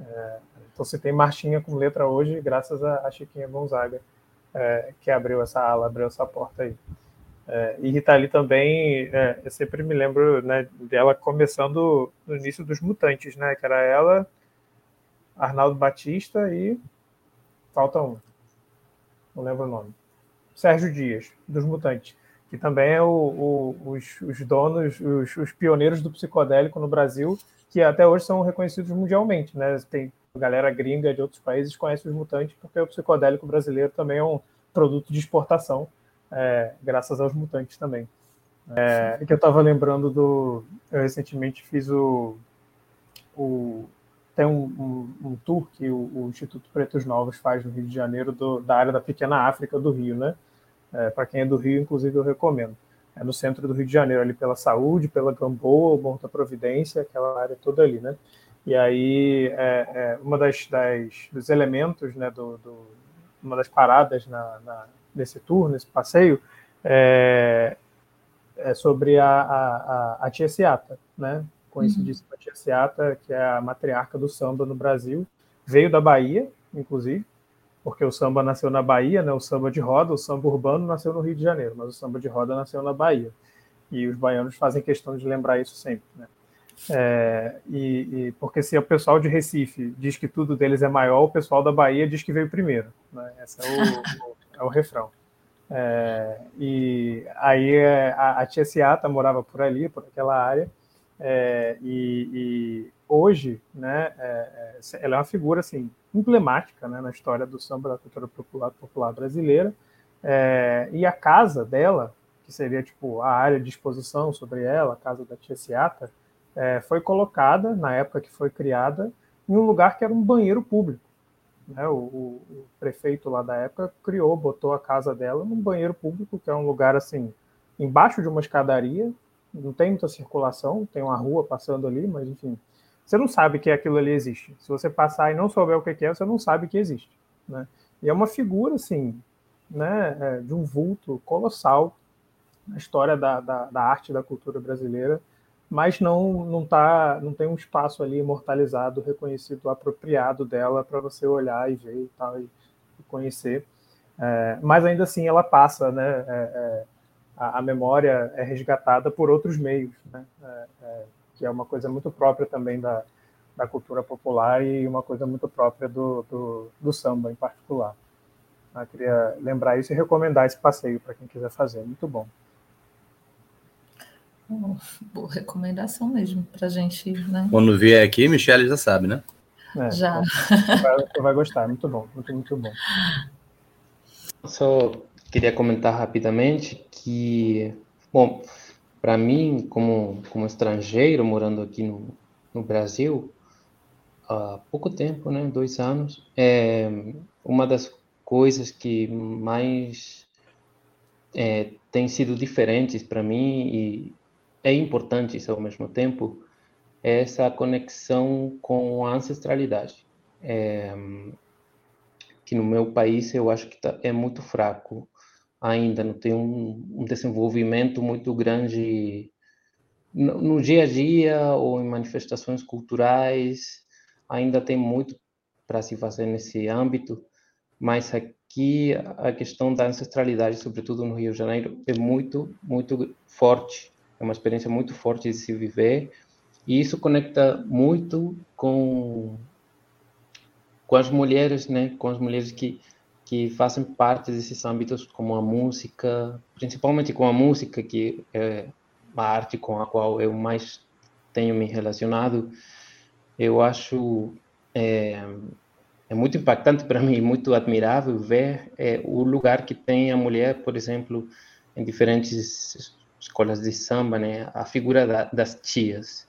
É, então você tem marchinha com letra hoje, graças a, a Chiquinha Gonzaga, é, que abriu essa ala, abriu essa porta aí. É, e Rita Lee também, é, eu sempre me lembro né, dela começando no início dos Mutantes, né? Que era ela, Arnaldo Batista e falta um, não lembro o nome, Sérgio Dias, dos Mutantes, que também é o, o, os, os, donos, os, os, pioneiros do psicodélico no Brasil, que até hoje são reconhecidos mundialmente, né? Tem galera gringa de outros países conhece os Mutantes porque o psicodélico brasileiro também é um produto de exportação é, graças aos mutantes também. É, que eu estava lembrando do. Eu recentemente fiz o. o tem um, um, um tour que o, o, Instituto Pretos Novos faz no Rio de Janeiro, do, da área da Pequena África do Rio, né? É, Para quem é do Rio, inclusive, eu recomendo. É no centro do Rio de Janeiro, ali pela Saúde, pela Gamboa, da Providência, aquela área toda ali, né? E aí, é, é, uma das, das, dos elementos, né, do, do, uma das paradas na, na nesse tour, nesse passeio, é, é sobre a, a, a, Tia Seata, né? Conhecidíssima uhum. Tia Seata, que é a matriarca do samba no Brasil, veio da Bahia, inclusive, porque o samba nasceu na Bahia, né? O samba de roda, o samba urbano nasceu no Rio de Janeiro, mas o samba de roda nasceu na Bahia. E os baianos fazem questão de lembrar isso sempre, né? É, e, e, porque se o pessoal de Recife diz que tudo deles é maior, o pessoal da Bahia diz que veio primeiro. Né? Esse é o, (laughs) é o refrão. É, e aí é, a, a tia Seata morava por ali, por aquela área, é, e, e, hoje, né, é, é, ela é uma figura assim emblemática né, na história do samba da cultura popular, popular brasileira. E a casa dela, que seria tipo a área de exposição sobre ela, a casa da tia Seata, foi colocada na época que foi criada em um lugar que era um banheiro público. Né, o, o, o, prefeito lá da época criou, botou a casa dela num banheiro público, que é um lugar assim, embaixo de uma escadaria, não tem muita circulação, tem uma rua passando ali, mas enfim, você não sabe que aquilo ali existe. Se você passar e não souber o que é, você não sabe que existe. Né? E é uma figura, assim, né, é, de um vulto colossal na história da, da, da arte e da cultura brasileira, mas não não tá não tem um espaço ali imortalizado, reconhecido, apropriado dela para você olhar e ver e tal e, e conhecer. É, mas ainda assim ela passa, né? É, é, a, a, memória é resgatada por outros meios, né? É, é, que é uma coisa muito própria também da, da cultura popular e uma coisa muito própria do, do, do samba em particular. Eu queria lembrar isso e recomendar esse passeio para quem quiser fazer, muito bom boa recomendação mesmo para a gente, né? Quando vier aqui, Michelle já sabe, né? É, já. Você vai, vai, gostar, muito bom, muito, muito bom. Só queria comentar rapidamente que, bom, para mim, como, como estrangeiro morando aqui no, no Brasil, há pouco tempo, né, dois anos, é uma das coisas que mais é, tem sido diferentes para mim e é importante isso ao mesmo tempo, é essa conexão com a ancestralidade. É, que no meu país eu acho que tá, é muito fraco ainda, não tem um, um desenvolvimento muito grande no, no, dia a dia ou em manifestações culturais, ainda tem muito para se fazer nesse âmbito, mas aqui a questão da ancestralidade, sobretudo no Rio de Janeiro, é muito, muito forte é uma experiência muito forte de se viver e isso conecta muito com com as mulheres, né, com as mulheres que que fazem parte desses âmbitos como a música, principalmente com a música que é a arte com a qual eu mais tenho me relacionado. Eu acho é, é muito impactante para mim, muito admirável ver é, o lugar que tem a mulher, por exemplo, em diferentes escolas de samba, né? A figura da, das tias,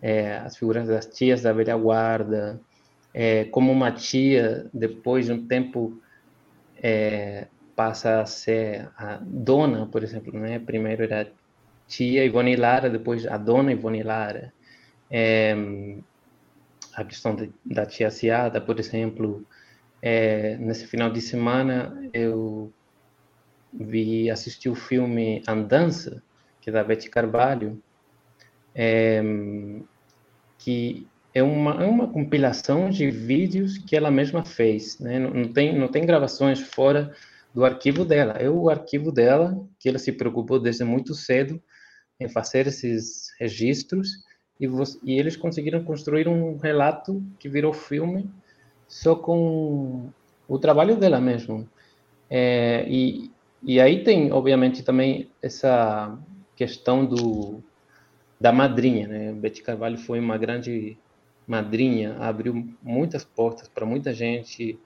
é, as figuras das tias da velha guarda, é, como uma tia, depois de um tempo, é, passa a ser a dona, por exemplo, né? Primeiro era tia Ivone Lara, depois a dona Ivone Lara. É, a questão de, da tia Ciada, por exemplo, é, nesse final de semana eu vi assisti o filme Andança, que é da Betty Carvalho, é, que é uma, é uma compilação de vídeos que ela mesma fez, né? não, não, tem, não tem gravações fora do arquivo dela, é o arquivo dela que ela se preocupou desde muito cedo em fazer esses registros e, e eles conseguiram construir um relato que virou filme só com o trabalho dela mesmo. É, e, e aí tem, obviamente, também essa questão do da madrinha, né? Betty Carvalho foi uma grande madrinha, abriu muitas portas para muita gente.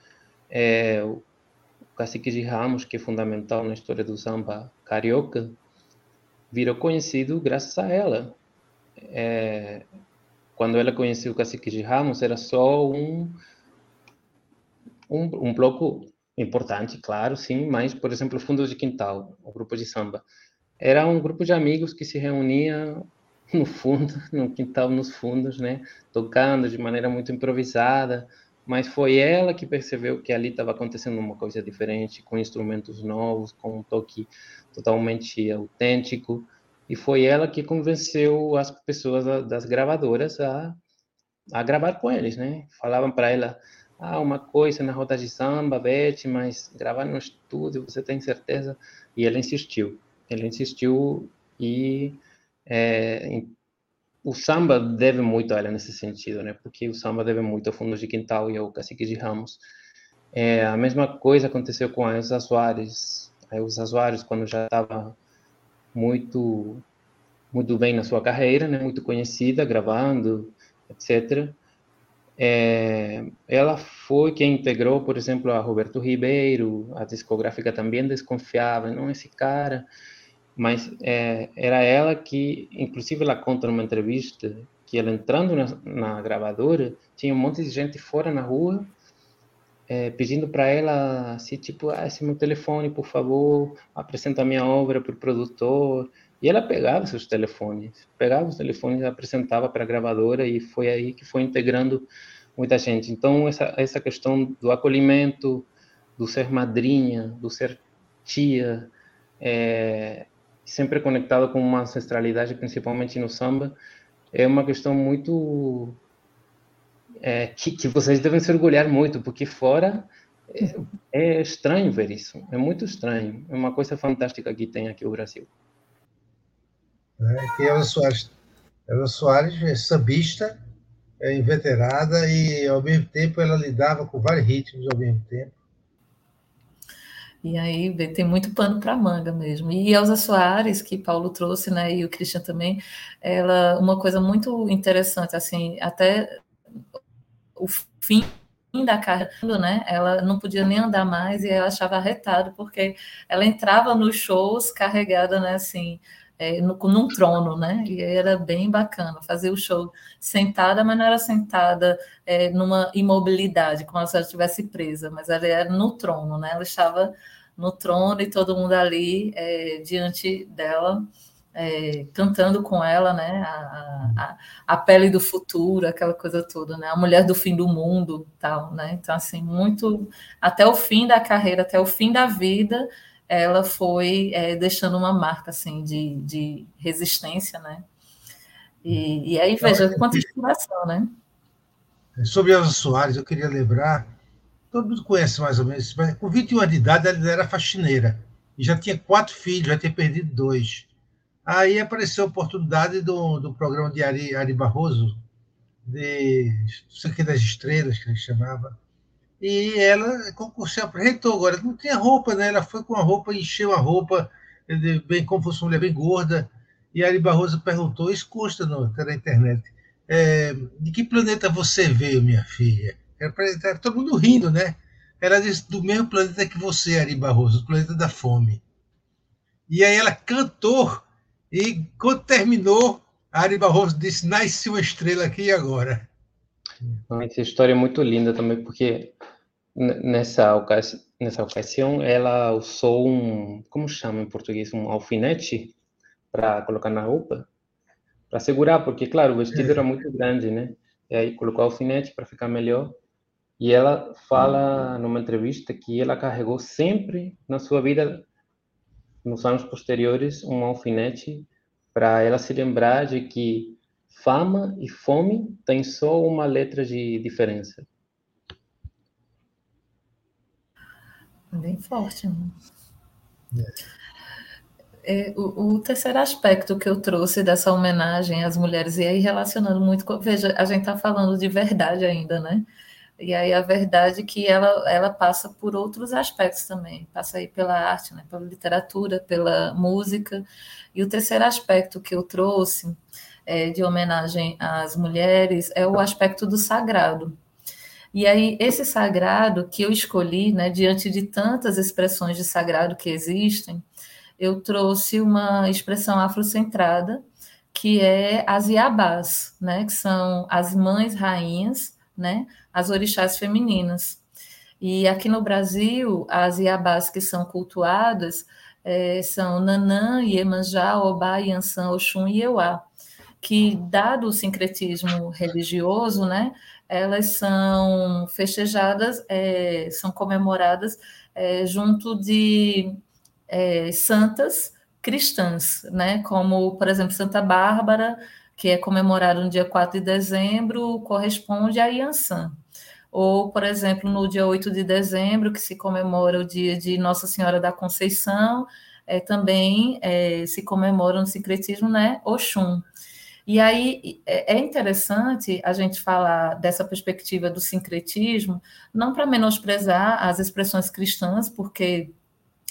É, o Cacique de Ramos, que é fundamental na história do samba carioca, virou conhecido graças a ela. É, quando ela conheceu o Cacique de Ramos, era só um, um, um bloco importante, claro, sim, mas, por exemplo, o Fundo de Quintal, o grupo de samba, era um grupo de amigos que se reunia (laughs) no fundo, no quintal, nos fundos, né, tocando de maneira muito improvisada, mas foi ela que percebeu que ali estava acontecendo uma coisa diferente, com instrumentos novos, com um toque totalmente autêntico, e foi ela que convenceu as pessoas das gravadoras a, a gravar com eles, né? Falavam para ela, ah, uma coisa na roda de samba, Beth, mas gravar no estúdio, você tem certeza? E ela insistiu. Ela insistiu e é, o samba deve muito a ela nesse sentido, né? Porque o samba deve muito ao Fundo de Quintal e ao Cacique de Ramos. É, a mesma coisa aconteceu com a Elza Soares. A Elza Soares, quando já estava muito muito bem na sua carreira, né? Muito conhecida, gravando, etc. É, ela foi quem integrou, por exemplo, a Roberto Ribeiro, a discográfica também desconfiava, não esse cara, mas é, era ela que, inclusive, ela conta numa entrevista que ela entrando na, na gravadora tinha um monte de gente fora na rua é, pedindo para ela, assim, tipo, ah, esse meu telefone, por favor, apresenta a minha obra para o produtor. E ela pegava seus telefones, pegava os telefones, apresentava para a gravadora e foi aí que foi integrando muita gente. Então, essa, essa questão do acolhimento, do ser madrinha, do ser tia, é, sempre conectado com uma ancestralidade, principalmente no samba, é uma questão muito é, que, que, vocês devem se orgulhar muito, porque fora é, é, estranho ver isso, é muito estranho, é uma coisa fantástica que tem aqui o Brasil. É, que Elza Soares, Elza Soares é sambista, é inveterada e ao mesmo tempo ela lidava com vários ritmos ao mesmo tempo. E aí tem muito pano para manga mesmo. E Elza Soares, que Paulo trouxe, né, e o Christian também, ela uma coisa muito interessante, assim, até o fim da carreira, né? Ela não podia nem andar mais e ela achava arretado porque ela entrava nos shows carregada, né? Assim, é, no, num trono, né? E era bem bacana fazer o show sentada, mas não era sentada é, numa imobilidade, como se ela estivesse presa, mas ela era no trono, né? Ela estava no trono e todo mundo ali é, diante dela é, cantando com ela, né? A, a, a, pele do futuro, aquela coisa toda, né? A mulher do fim do mundo, tal, né? Então, assim, muito até o fim da carreira, até o fim da vida, ela foi é, deixando uma marca assim de, de resistência, né? E, e aí veja então, quanta inspiração, né? Sobre Elza Soares, eu queria lembrar, todo mundo conhece mais ou menos, mas com 21 anos de idade ela era faxineira e já tinha quatro filhos, já tinha perdido dois. Aí apareceu a oportunidade do, do programa de Ari, Ari Barroso, de isso aqui das estrelas, que ele chamava. E ela concursou, apresentou agora. Não tinha roupa, né? Ela foi com a roupa, encheu a roupa, bem como fosse uma mulher bem gorda. E Ari Barroso perguntou, isso custa no, na internet. é, de que planeta você veio, minha filha? Era, era todo mundo rindo, né? Ela disse, do mesmo planeta que você, Ari Barroso, o planeta da fome. E aí ela cantou, e quando terminou, Ari Barroso disse, nasce uma estrela aqui agora. Essa história é muito linda também, porque nessa ocasião, nessa ocasião ela usou um, como chama em português, um alfinete para colocar na roupa, para segurar, porque, claro, o vestido era muito grande, né? E aí colocou o alfinete para ficar melhor. E ela fala numa entrevista que ela carregou sempre na sua vida, nos anos posteriores, um alfinete para ela se lembrar de que fama e fome têm só uma letra de diferença. Bem forte, né? É, o, o, terceiro aspecto que eu trouxe dessa homenagem às mulheres, e aí relacionando muito com. Veja, a gente está falando de verdade ainda, né? E aí a verdade é que ela, ela passa por outros aspectos também, passa aí pela arte, né, pela literatura, pela música. E o terceiro aspecto que eu trouxe é, de homenagem às mulheres é o aspecto do sagrado. E aí, esse sagrado que eu escolhi, né, diante de tantas expressões de sagrado que existem, eu trouxe uma expressão afrocentrada, que é as Iabás, né, que são as mães rainhas, né, as orixás femininas. E aqui no Brasil, as Iabás que são cultuadas é, são Nanã, Iemanjá, Obá, Yansan, Oxum e Euá, que, dado o sincretismo religioso, né, elas são festejadas, é, são comemoradas é, junto de é, santas cristãs, né? como, por exemplo, Santa Bárbara, que é comemorada no dia 4 de dezembro, corresponde a Yansan. Ou, por exemplo, no dia 8 de dezembro, que se comemora o dia de Nossa Senhora da Conceição, é, também é, se comemora no sincretismo, né, Oxum. E aí é, é interessante a gente falar dessa perspectiva do sincretismo, não para menosprezar as expressões cristãs, porque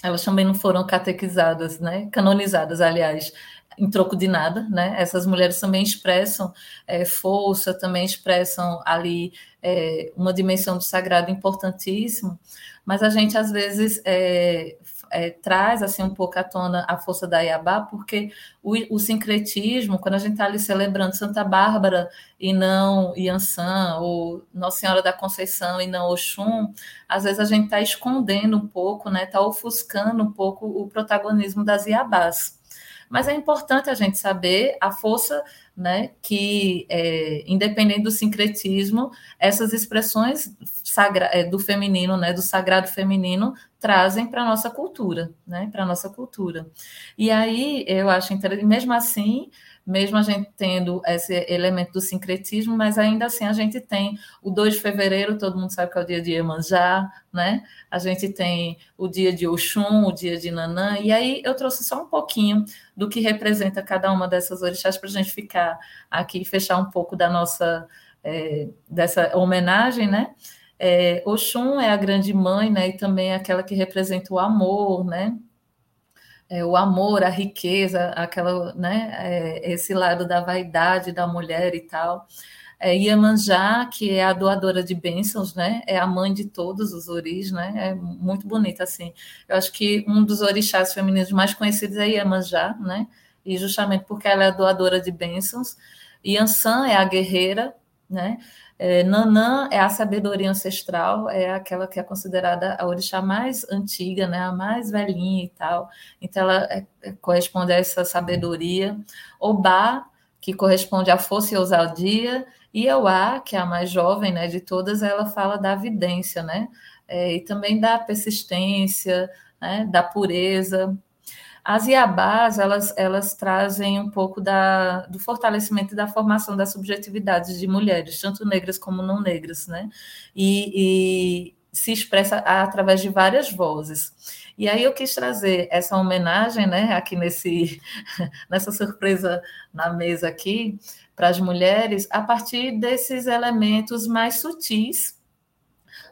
elas também não foram catequizadas, né? canonizadas, aliás, em troco de nada, né? Essas mulheres também expressam é, força, também expressam ali é, uma dimensão do sagrado importantíssimo, mas a gente às vezes é, é, traz assim um pouco à tona a força da Iabá, porque o, o sincretismo, quando a gente está ali celebrando Santa Bárbara e não Yansan, ou Nossa Senhora da Conceição e não Oxum, às vezes a gente está escondendo um pouco, né, está ofuscando um pouco o protagonismo das Iabás. Mas é importante a gente saber a força né, que, é, independente do sincretismo, essas expressões sagra é, do feminino, né, do sagrado feminino, trazem para a nossa cultura, né, para a nossa cultura. E aí eu acho interessante, mesmo assim, mesmo a gente tendo esse elemento do sincretismo, mas ainda assim a gente tem o 2 de fevereiro, todo mundo sabe que é o dia de Iemanjá, né? A gente tem o dia de Oxum, o dia de Nanã, e aí eu trouxe só um pouquinho do que representa cada uma dessas orixás para a gente ficar aqui e fechar um pouco da nossa, é, dessa homenagem, né? É, Oxum é a grande mãe, né? E também é aquela que representa o amor, né? É, o amor, a riqueza, aquela, né, é, esse lado da vaidade da mulher e tal. É, Iemanjá, que é a doadora de bênçãos, né? É a mãe de todos os oris, né? É muito bonita, assim. Eu acho que um dos orixás femininos mais conhecidos é Iemanjá, né? E justamente porque ela é a doadora de bênçãos. Yansan é a guerreira, né? É, Nanã é a sabedoria ancestral, é aquela que é considerada a orixá mais antiga, né, a mais velhinha e tal. Então, ela é, é, corresponde a essa sabedoria. Obá, que corresponde à força e ousadia. E Euá, que é a mais jovem né, de todas, ela fala da vidência, né? É, e também da persistência, né, da pureza. As iabás, elas, elas trazem um pouco da, do fortalecimento da formação das subjetividades de mulheres, tanto negras como não negras, né? E, e se expressa através de várias vozes. E aí eu quis trazer essa homenagem, né, aqui nesse, (laughs) nessa surpresa na mesa aqui, para as mulheres, a partir desses elementos mais sutis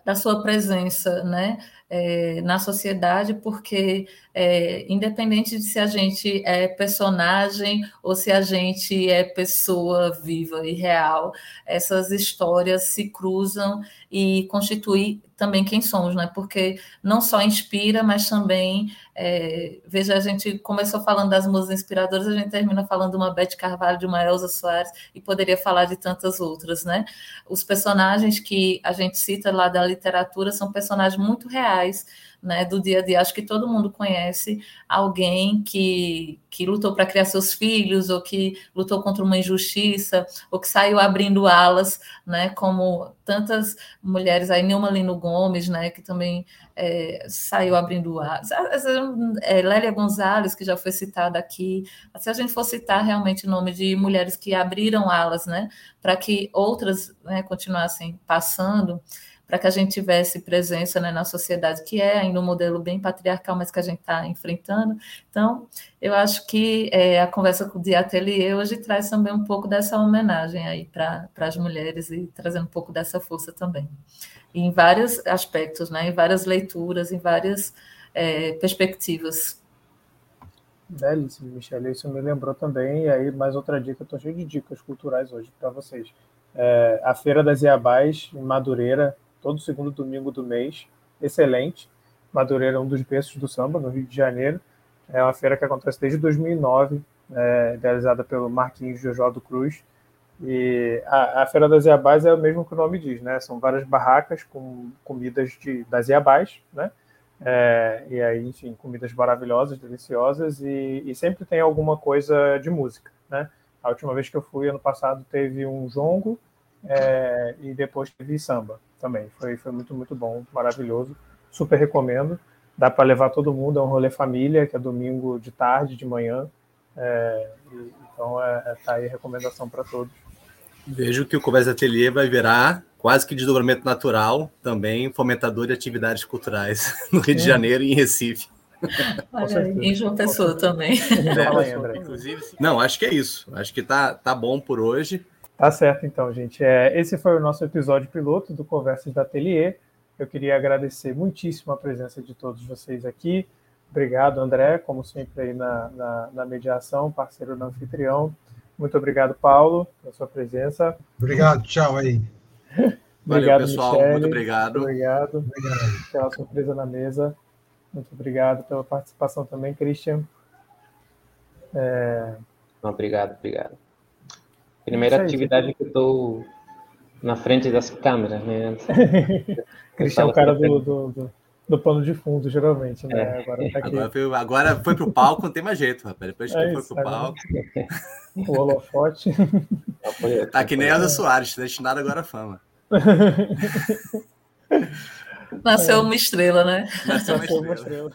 da sua presença, né, é, na sociedade, porque é, independente de se a gente é personagem ou se a gente é pessoa viva e real, essas histórias se cruzam e constituem também quem somos, né? Porque não só inspira, mas também é, veja, a gente começou falando das musas inspiradoras, a gente termina falando de uma Beth Carvalho, de uma Elza Soares, e poderia falar de tantas outras, né? Os personagens que a gente cita lá da literatura são personagens muito reais, né, do dia a dia. Acho que todo mundo conhece alguém que, que lutou para criar seus filhos, ou que lutou contra uma injustiça, ou que saiu abrindo alas, né, como tantas mulheres, aí Nilma Lino Gomes, né, que também é, saiu abrindo alas. É, Lélia Gonzalez, que já foi citada aqui. Se a gente for citar realmente o nome de mulheres que abriram alas, né, para que outras né, continuassem passando, para que a gente tivesse presença né, na sociedade, que é ainda um modelo bem patriarcal, mas que a gente está enfrentando. Então, eu acho que é, a conversa com o Atelier hoje traz também um pouco dessa homenagem aí para as mulheres e trazendo um pouco dessa força também. Em vários aspectos, né, em várias leituras, em várias é, perspectivas. Belíssimo, Michele. Isso me lembrou também, e aí mais outra dica, estou cheio de dicas culturais hoje para vocês. É, a Feira das Iabás, em Madureira, todo segundo domingo do mês, excelente. Madureira é um dos berços do samba, no Rio de Janeiro. É uma feira que acontece desde 2009, é, realizada pelo Marquinhos de Oswaldo Cruz. E a, a, Feira das Iabás é o mesmo que o nome diz, né? São várias barracas com comidas de, das Iabás, né? É, e aí, enfim, comidas maravilhosas, deliciosas, e, e, sempre tem alguma coisa de música, né? A última vez que eu fui, ano passado, teve um jongo é, e depois teve samba também. Foi, foi muito, muito bom, maravilhoso. Super recomendo. Dá para levar todo mundo, é um rolê família, que é domingo de tarde, de manhã. É, e, então, é, é, tá aí a recomendação para todos. Vejo que o Conversa Atelier vai virar quase que desdobramento natural, também fomentador de atividades culturais (laughs) no Rio de Janeiro e em Recife. Olha, em João Pessoa também. É, inclusive, não, acho que é isso. Acho que tá, tá bom por hoje. Tá certo, então, gente. É, esse foi o nosso episódio piloto do Conversas da Atelier. Eu queria agradecer muitíssimo a presença de todos vocês aqui. Obrigado, André, como sempre, aí na, na, na mediação, parceiro do anfitrião. Muito obrigado, Paulo, pela sua presença. Obrigado, tchau aí. (laughs) obrigado, Valeu, pessoal. Michele. Muito obrigado. Obrigado. obrigado pela surpresa na mesa. Muito obrigado pela participação também, Christian. É... Obrigado, obrigado. Primeira atividade que eu estou na frente das câmeras, né? (laughs) Cristian é o cara do, do, do, do, plano de fundo, geralmente, né? É. Agora, tá agora, foi, agora foi pro palco, não tem mais jeito, rapaz. Depois que é foi pro palco. O holofote. Tá que nem a Elza Soares, destinado agora à fama. Nasceu uma estrela, né? Nasceu uma estrela.